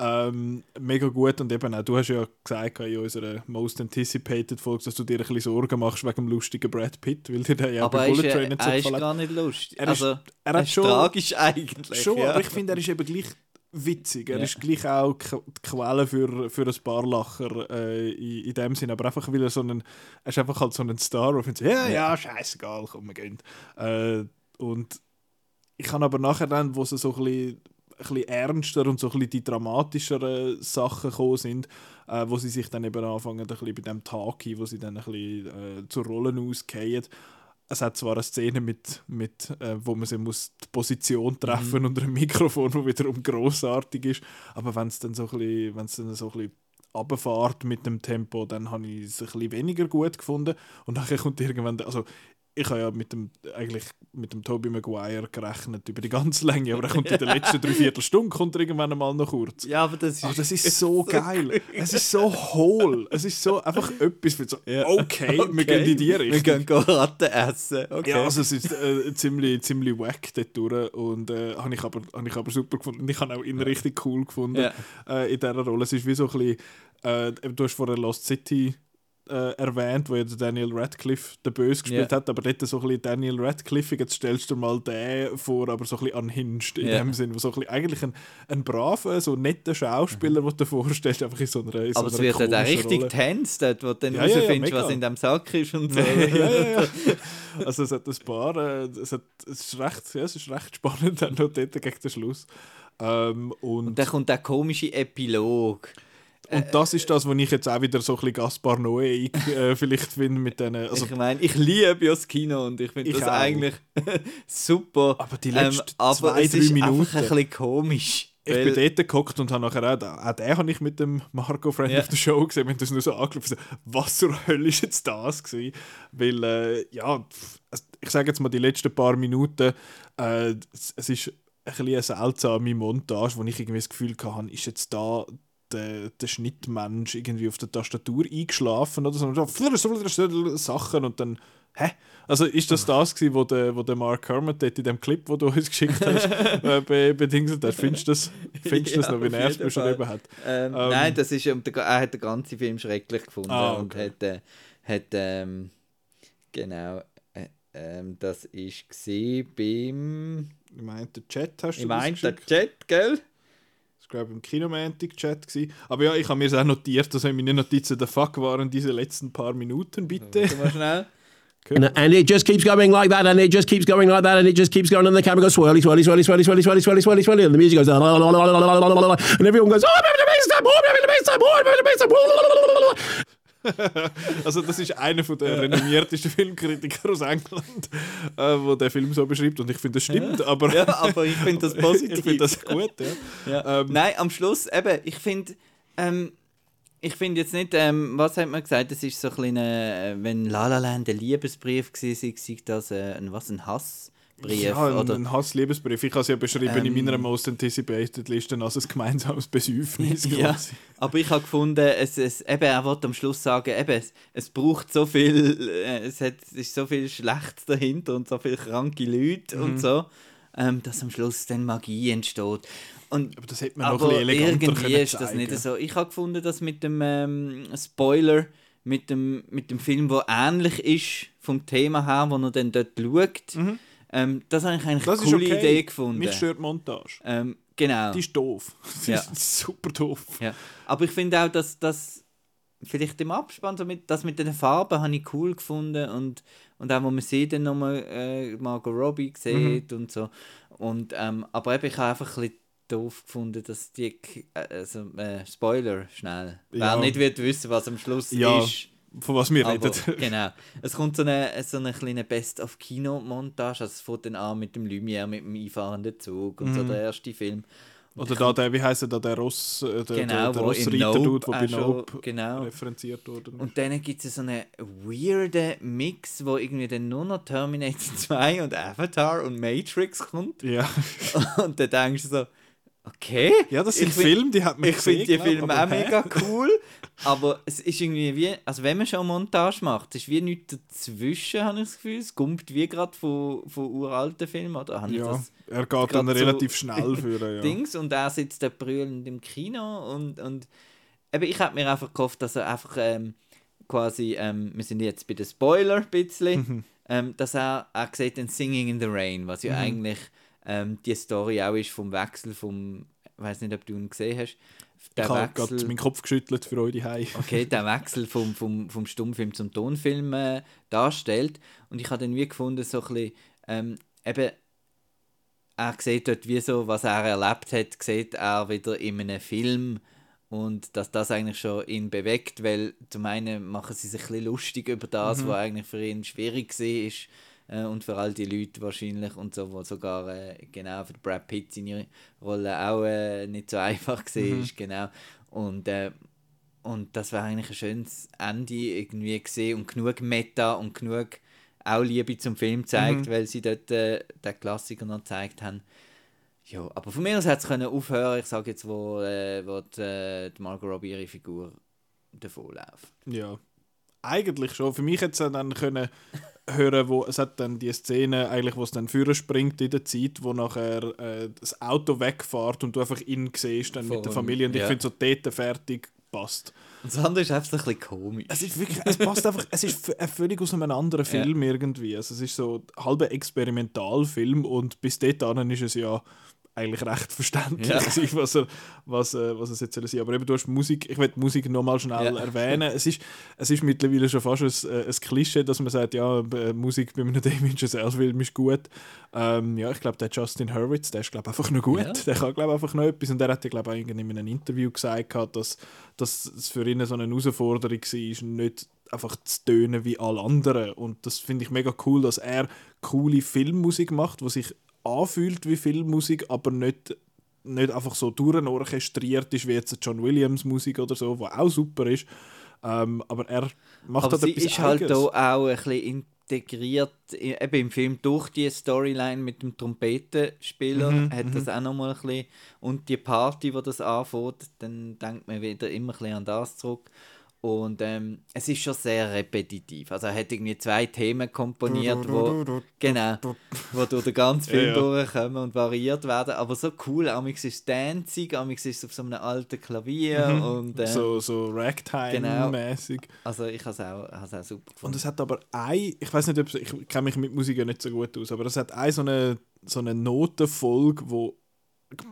Ähm, mega gut und eben auch, du hast ja gesagt in unserer Most Anticipated Folge, dass du dir ein bisschen Sorgen machst wegen dem lustigen Brad Pitt, weil dir der ja bei ist, Bullet Train nicht so er ist gefallen gar nicht lustig. Er ist- also, er er hat ist schon- tragisch eigentlich. Schon, ja. aber ich finde, er ist eben gleich witzig. Er Ja. ist gleich auch die Quelle für, für ein paar Lacher äh, in, in dem Sinne. Aber einfach, weil er so ein, er ist einfach halt so ein Star, wo ich so, ja, ja, scheißegal, komm, wir gehen. Äh, und ich kann aber nachher dann, wo sie so ein bisschen, bisschen ernster und so ein bisschen die dramatischeren Sachen gekommen sind, äh, wo sie sich dann eben anfangen, ein bisschen bei dem Taki, wo sie dann ein bisschen äh, zu Rollen ausgehen. Es hat zwar eine Szene mit, mit äh, wo man sie muss die Position treffen unter einem Mikrofon, wo wiederum großartig ist, aber wenn es dann so ein bisschen, dann so ein bisschen runterfährt mit dem Tempo, dann habe ich es ein bisschen weniger gut gefunden. Und dann kommt irgendwann, also ich habe ja mit dem, eigentlich mit dem Tobey Maguire gerechnet über die ganze Länge, aber er kommt in der letzten Dreiviertelstunde kommt er irgendwann einmal noch kurz. ja, aber das ist, Ach, das ist so geil. Es ist so hohl. Es ist so einfach etwas für so, okay, wir gehen in die Richtung. Wir gehen go Ratten essen. Okay. Ja, also es ist äh, ziemlich, ziemlich wack dort durch und äh, habe ich, aber, hab ich aber super gefunden. Und ich habe auch ihn richtig cool gefunden Ja. äh, in dieser Rolle. Es ist wie so ein bisschen, äh, du hast vorher Lost City äh, erwähnt, wo ja der Daniel Radcliffe den Böse gespielt Ja. hat, aber dort so ein bisschen Daniel Radcliffe, jetzt stellst du dir mal den vor, aber so ein bisschen unhinged in Ja. dem Sinn, wo so ein bisschen, eigentlich ein, ein braver, so netter Schauspieler, den du dir vorstellst, einfach in so einer in so aber es wird dann auch komischen richtig dort, wo du dann Ja, ja, ja, herausfindest, mega. was in dem Sack ist und so. ja, ja, ja. Also es hat ein paar, äh, es, hat, es, ist recht, ja, es ist recht spannend dann noch dort gegen den Schluss. Ähm, und, Und dann kommt der komische Epilog. Und das ist das, was ich jetzt auch wieder so ein bisschen Gaspar Noé äh, vielleicht finde mit denen, also ich meine, ich liebe ja das Kino und ich finde das auch. eigentlich super. Aber die letzten aber zwei, es drei ist Minuten- einfach ein bisschen komisch. ich weil- bin dort geguckt und habe nachher auch, auch den habe ich mit dem Marco Friend Ja. of the Show gesehen, wir haben das nur so angeschaut, was zur Hölle ist jetzt das gewesen? Weil, äh, ja, ich sage jetzt mal, die letzten paar Minuten, äh, es, es ist ein bisschen eine seltsame Montage, wo ich irgendwie das Gefühl hatte, ist jetzt da der, der Schnittmensch irgendwie auf der Tastatur eingeschlafen oder so, und so Sachen und dann, hä? Also ist das das gewesen, wo der, wo der Mark Hermit dort in dem Clip, wo du uns geschickt hast, äh, be, bedingt hast? Findest du das, findest du das Ja, noch, wie er es jeden beschrieben Fall. hat? Ähm, Ähm, nein, das ist, ähm, der, er hat den ganzen Film schrecklich gefunden Ah, und okay. hat, äh, hat ähm, genau, äh, ähm, das ist gsi beim, Ich meine, der Chat hast du ich das meine, der? Chat, gell? Glaube im Kinomantic-Chat. Aber ja, ich habe mir es auch notiert, dass meine Notizen der Fuck waren diese letzten paar Minuten, bitte. Warte mal schnell. And, and it just keeps going like that, and it just keeps going like that, and it just keeps going, and the camera goes swirly, swirly, swirly, swirly, swirly, swirly, swirly, swirly, swirly, and the music goes, la, la, la, la, la, la, la, la, la, la, and everyone goes, oh, I'm having a bass time, oh, I'm having a bass time, oh, I'm having a bass time, oh, la, la, la, la, la, la. Also das ist einer von der renommiertesten Filmkritiker aus England, äh, wo der Film so beschreibt und ich finde, das stimmt, aber Ja, aber ich finde das positiv. ich finde das gut, ja. Ja. Ähm, Nein, am Schluss, eben, ich finde, ähm, ich finde jetzt nicht, ähm, was hat man gesagt, das ist so ein kleiner, äh, wenn La La Land ein Liebesbrief war, sei das äh, ein, was, ein Hassbrief? ja, ein, oder? ein Hassliebesbrief. Ich habe es ja beschrieben in Ähm, meiner Most Anticipated Liste als ein gemeinsames Besäufnis. Ja, aber ich habe gefunden, es, es, eben, er wollte am Schluss sagen, eben, es, es braucht so viel, äh, es, hat, es ist so viel Schlechtes dahinter und so viele kranke Leute Mhm. und so, ähm, dass am Schluss dann Magie entsteht. Und Aber das hätte man noch ein bisschen irgendwie ist das nicht so. Ich habe gefunden, dass mit dem ähm, Spoiler, mit dem, mit dem Film, der ähnlich ist vom Thema her, wo er dann dort schaut, ähm, das habe ich eigentlich Mhm. Das eine coole okay. Idee gefunden. Mich stört die Montage. ähm, genau. Die ist doof. Die Ja. ist super doof. Ja. Aber ich finde auch, dass das vielleicht im Abspann, so mit, das mit den Farben habe ich cool gefunden und, und auch, wo man sie dann nochmal äh, Margot Robbie sieht und so. Und, ähm, aber eben, ich habe einfach ein bisschen doof gefunden, dass die, äh, also, äh, Spoiler, schnell, Ja. wer nicht wird wissen, was am Schluss Ja, ist. Von was wir Aber, reden. genau. Es kommt so eine, so eine kleine Best-of-Kino-Montage. Also es fängt dann an mit dem Lumière, mit dem einfahrenden Zug und so der erste Film. Und Oder da der, wie heisst er da, der Ross, äh, der, Genau, der, der Rossreiter Nope tut, der bei auch schon- Nope genau. referenziert wurde. Und dann gibt es so einen weirden Mix, wo irgendwie dann nur noch Terminator 2 und Avatar und Matrix kommt. ja, Und dann denkst du so, Okay. Ja, das sind Ich find- Filme, die hat man Ich finde die glaub, Filme auch hä? mega cool, aber es ist irgendwie wie, also wenn man schon Montage macht, es ist wie nichts dazwischen, habe ich das Gefühl. Es kommt wie gerade von, von uralten Filmen, oder? Habe ich Ja, das er geht dann grad so- relativ schnell für ja. Dings und er sitzt da brüllend im Kino und, und eben, ich habe mir einfach gehofft, dass er einfach ähm, quasi, ähm, wir sind jetzt bei den Spoiler ein bisschen, ähm, dass er, er sieht den Singing in the Rain, was ja eigentlich ähm, die Story auch ist vom Wechsel vom, ich weiß nicht, ob du ihn gesehen hast, der Ich habe gerade meinen Kopf geschüttelt für euch Hei. okay, der Wechsel vom, vom, vom Stummfilm zum Tonfilm äh, darstellt. Und ich habe dann wie gefunden, so ein bisschen, ähm, eben, er sieht dort wie so, was er erlebt hat, sieht er wieder in einem Film und dass das eigentlich schon ihn bewegt, weil zum einen machen sie sich ein bisschen lustig über das, was eigentlich für ihn schwierig war äh, und für all die Leute wahrscheinlich und so, wo sogar äh, genau für Brad Pitt seine Rolle auch äh, nicht so einfach war, genau. Und, äh, und das war eigentlich ein schönes Ende irgendwie gesehen und genug Meta und genug auch Liebe zum Film zeigt, weil sie dort äh, den Klassiker noch gezeigt haben. Ja, aber von mir aus hätte es können aufhören, ich sage jetzt, wo, äh, wo die, äh, die Margot Robbie ihre Figur davonläuft. Ja, eigentlich schon. Für mich hätte es dann können hören, wo es hat dann die Szene, eigentlich, wo es dann führen springt in der Zeit, wo nachher äh, das Auto wegfährt und du einfach ihn siehst dann mit der Von- Familie und ich ja. finde so dort fertig passt. Und das andere ist einfach ein bisschen komisch. Es ist wirklich, es passt einfach, es ist ein völlig aus einem anderen Ja. Film irgendwie. Also es ist so ein halber Experimentalfilm und bis dahin ist es ja eigentlich recht verständlich, Ja. gewesen, was, er, was, äh, was es jetzt soll sein Aber eben, du hast Musik, ich will die Musik nochmal schnell Ja. erwähnen. Es ist, es ist mittlerweile schon fast ein, äh, ein Klischee, dass man sagt, ja, äh, Musik bei einem Damien Chazelle-Film ist gut. Ähm, ja, ich glaube, der Justin Hurwitz, der ist glaube einfach noch gut. Ja. Der kann glaube einfach noch etwas. Und der hat ja glaube ich in einem Interview gesagt, dass, dass es für ihn so eine Herausforderung war, nicht einfach zu tönen wie alle anderen. Und das finde ich mega cool, dass er coole Filmmusik macht, die sich anfühlt wie Filmmusik, aber nicht, nicht einfach so durchorchestriert ist wie jetzt John Williams Musik oder so, die auch super ist. Ähm, aber er macht Aber halt sie etwas ist halt Eigenes. da auch ein bisschen integriert, eben im Film durch die Storyline mit dem Trompetenspieler Mhm, hat das auch nochmal ein bisschen, und die Party, wo das anfängt, dann denkt man wieder immer ein bisschen an das zurück. Und ähm, es ist schon sehr repetitiv. Also er hat irgendwie zwei Themen komponiert, wo, genau, wo durch den ganzen Film Ja, ja. durchkommen und variiert werden. Aber so cool, amix ist es dancing, amix ist es auf so einem alten Klavier und ähm, Mhm. so, so Genau. Ragtime-mäßig. also ich habe es auch, auch super Und gefunden. es hat aber ein, ich weiß nicht, ob ich kenne mich mit Musik ja nicht so gut aus, aber es hat eine so eine, so eine Notenfolge, wo,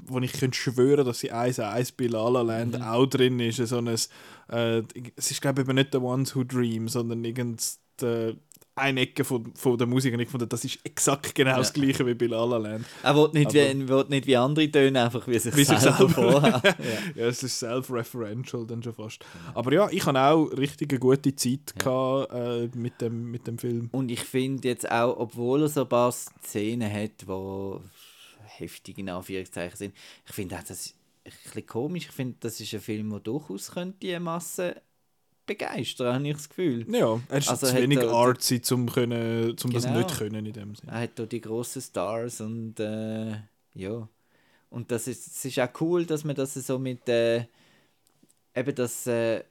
wo ich könnte schwören, dass sie 1-1 bei La La Land Mhm. auch drin ist. So ein, äh, es ist glaube ich eben nicht The Ones Who Dream, sondern irgend äh, eine Ecke von, von der Musik und ich fand, das ist exakt genau das Ja. gleiche wie bei La La Land. Er will nicht, Aber- wie, will nicht wie andere tönen, einfach wie sich Wie selber selber. vorher. ja. Ja, es ist self-referential dann schon fast. Aber ja, ich hatte auch richtig eine gute Zeit gehabt, äh, mit, dem, mit dem Film. Und ich finde jetzt auch, obwohl er so ein paar Szenen hat, die heftig in Anführungszeichen sind, ich finde auch, das ist ein bisschen komisch. Ich finde, das ist ein Film, der durchaus könnte die Masse begeistern, habe ich das Gefühl. Ja, er ist Also zu wenig er- artsy, um, können, um das Genau. nicht können in dem Sinne. Er hat da die grossen Stars und äh, ja. Und das ist, es ist auch cool, dass man das so mit äh, eben das, äh,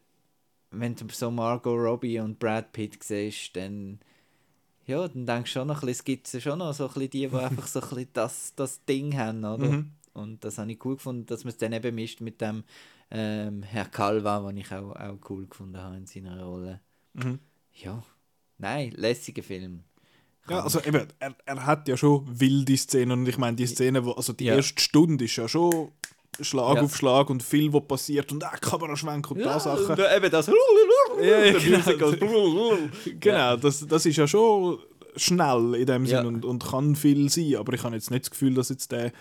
wenn du so Margot Robbie und Brad Pitt siehst, dann ja, dann denkst du schon noch ein bisschen, es gibt schon noch so ein bisschen die, die einfach so ein bisschen das, das Ding haben, oder? Mhm. Und das habe ich cool gefunden, dass man es dann eben mischt mit dem ähm, Herr Calva, den ich auch, auch cool gefunden habe in seiner Rolle. Mhm. Ja, nein, lässiger Film. Ja, also eben, er, er hat ja schon wilde Szenen und ich meine, die Szene, wo, also die Ja. erste Stunde ist ja schon Schlag Ja. auf Schlag und viel, was passiert und äh, Kameraschwenk und da Sachen. und, äh, eben das. Ja, ja, genau. Genau, das, das ist ja schon schnell in dem Sinn Ja. und, und kann viel sein, aber ich habe jetzt nicht das Gefühl, dass jetzt der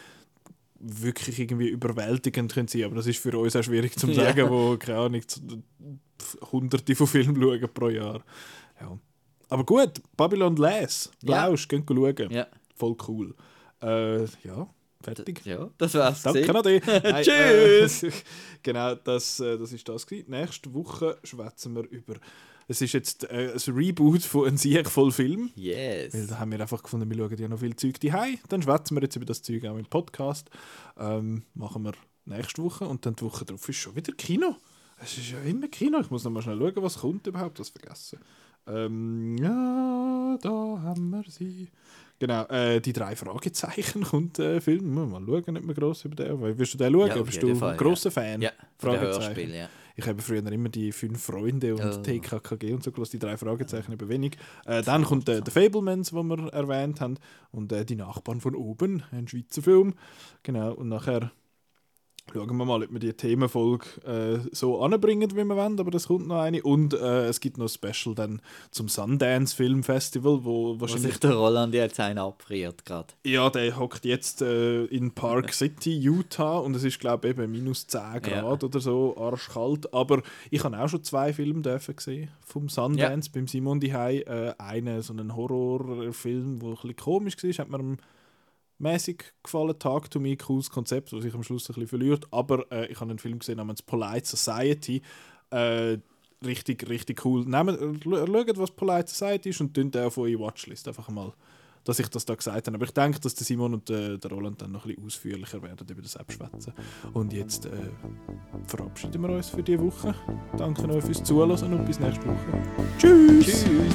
wirklich irgendwie überwältigend könnte sein, aber das ist für uns auch schwierig zu Ja. sagen, wo, keine Ahnung, hunderte von Filmen schauen pro Jahr. Ja. Aber gut, Babylon Les, Ja. Lausch, ja. schauen. Ja, Voll cool. Äh, ja, fertig. ja, das war's. Danke, gewesen. Nadi. Nein, Tschüss. Äh, genau, das, äh, das ist das gewesen. Nächste Woche schwätzen wir über Es ist jetzt äh, ein Reboot von einem sehr voll Film. Yes. Weil da haben wir einfach gefunden, wir schauen ja noch viel Zeug die Dann schwätzen wir jetzt über das Zeug auch im Podcast. Ähm, machen wir nächste Woche und dann die Woche darauf ist schon wieder Kino. Es ist ja immer Kino. Ich muss noch mal schnell schauen, was kommt überhaupt. Das vergessen. Ähm, ja, da haben wir sie. Genau, äh, die drei Fragezeichen kommt äh, Film. Mal schauen, nicht mehr gross über den. Weil, Willst du den schauen? Ja, Bist du Fall, ein grosser Fan? Ja, von den Fragezeichen. Ja. Ich habe früher immer die fünf Freunde und Oh. TKKG und so gelassen, die drei Fragezeichen über wenig. Äh, dann kommt äh, The Fablemans, den wir erwähnt haben, und äh, die Nachbarn von oben, ein Schweizer Film. Genau, und nachher schauen wir mal, ob wir die Themenfolge äh, so anbringen, wie wir wollen, aber das kommt noch eine. Und äh, es gibt noch ein Special dann zum Sundance Film Festival, wo Wo wahrscheinlich sich der Roland jetzt einen abfriert gerade. ja, der hockt jetzt äh, in Park City, Utah und es ist glaube ich eben minus 10 Grad oder so, arschkalt. Aber ich habe auch schon zwei Filme dürfen gesehen vom Sundance beim Simon Dihei. Äh, einen so einen Horrorfilm, der ein bisschen komisch war, hat am mäßig gefallen. Talk to Me, cooles Konzept, das sich am Schluss ein bisschen verliert. Aber äh, ich habe einen Film gesehen namens Polite Society. Äh, richtig, richtig cool. Nehmt, äh, schaut, was Polite Society ist und den auf eure Watchlist einfach mal dass ich das da gesagt habe. Aber ich denke, dass der Simon und äh, der Roland dann noch ein bisschen ausführlicher werden über das abschwätzen. Und jetzt äh, verabschieden wir uns für diese Woche. Danke euch fürs Zuhören und bis nächste Woche. Tschüss! Tschüss!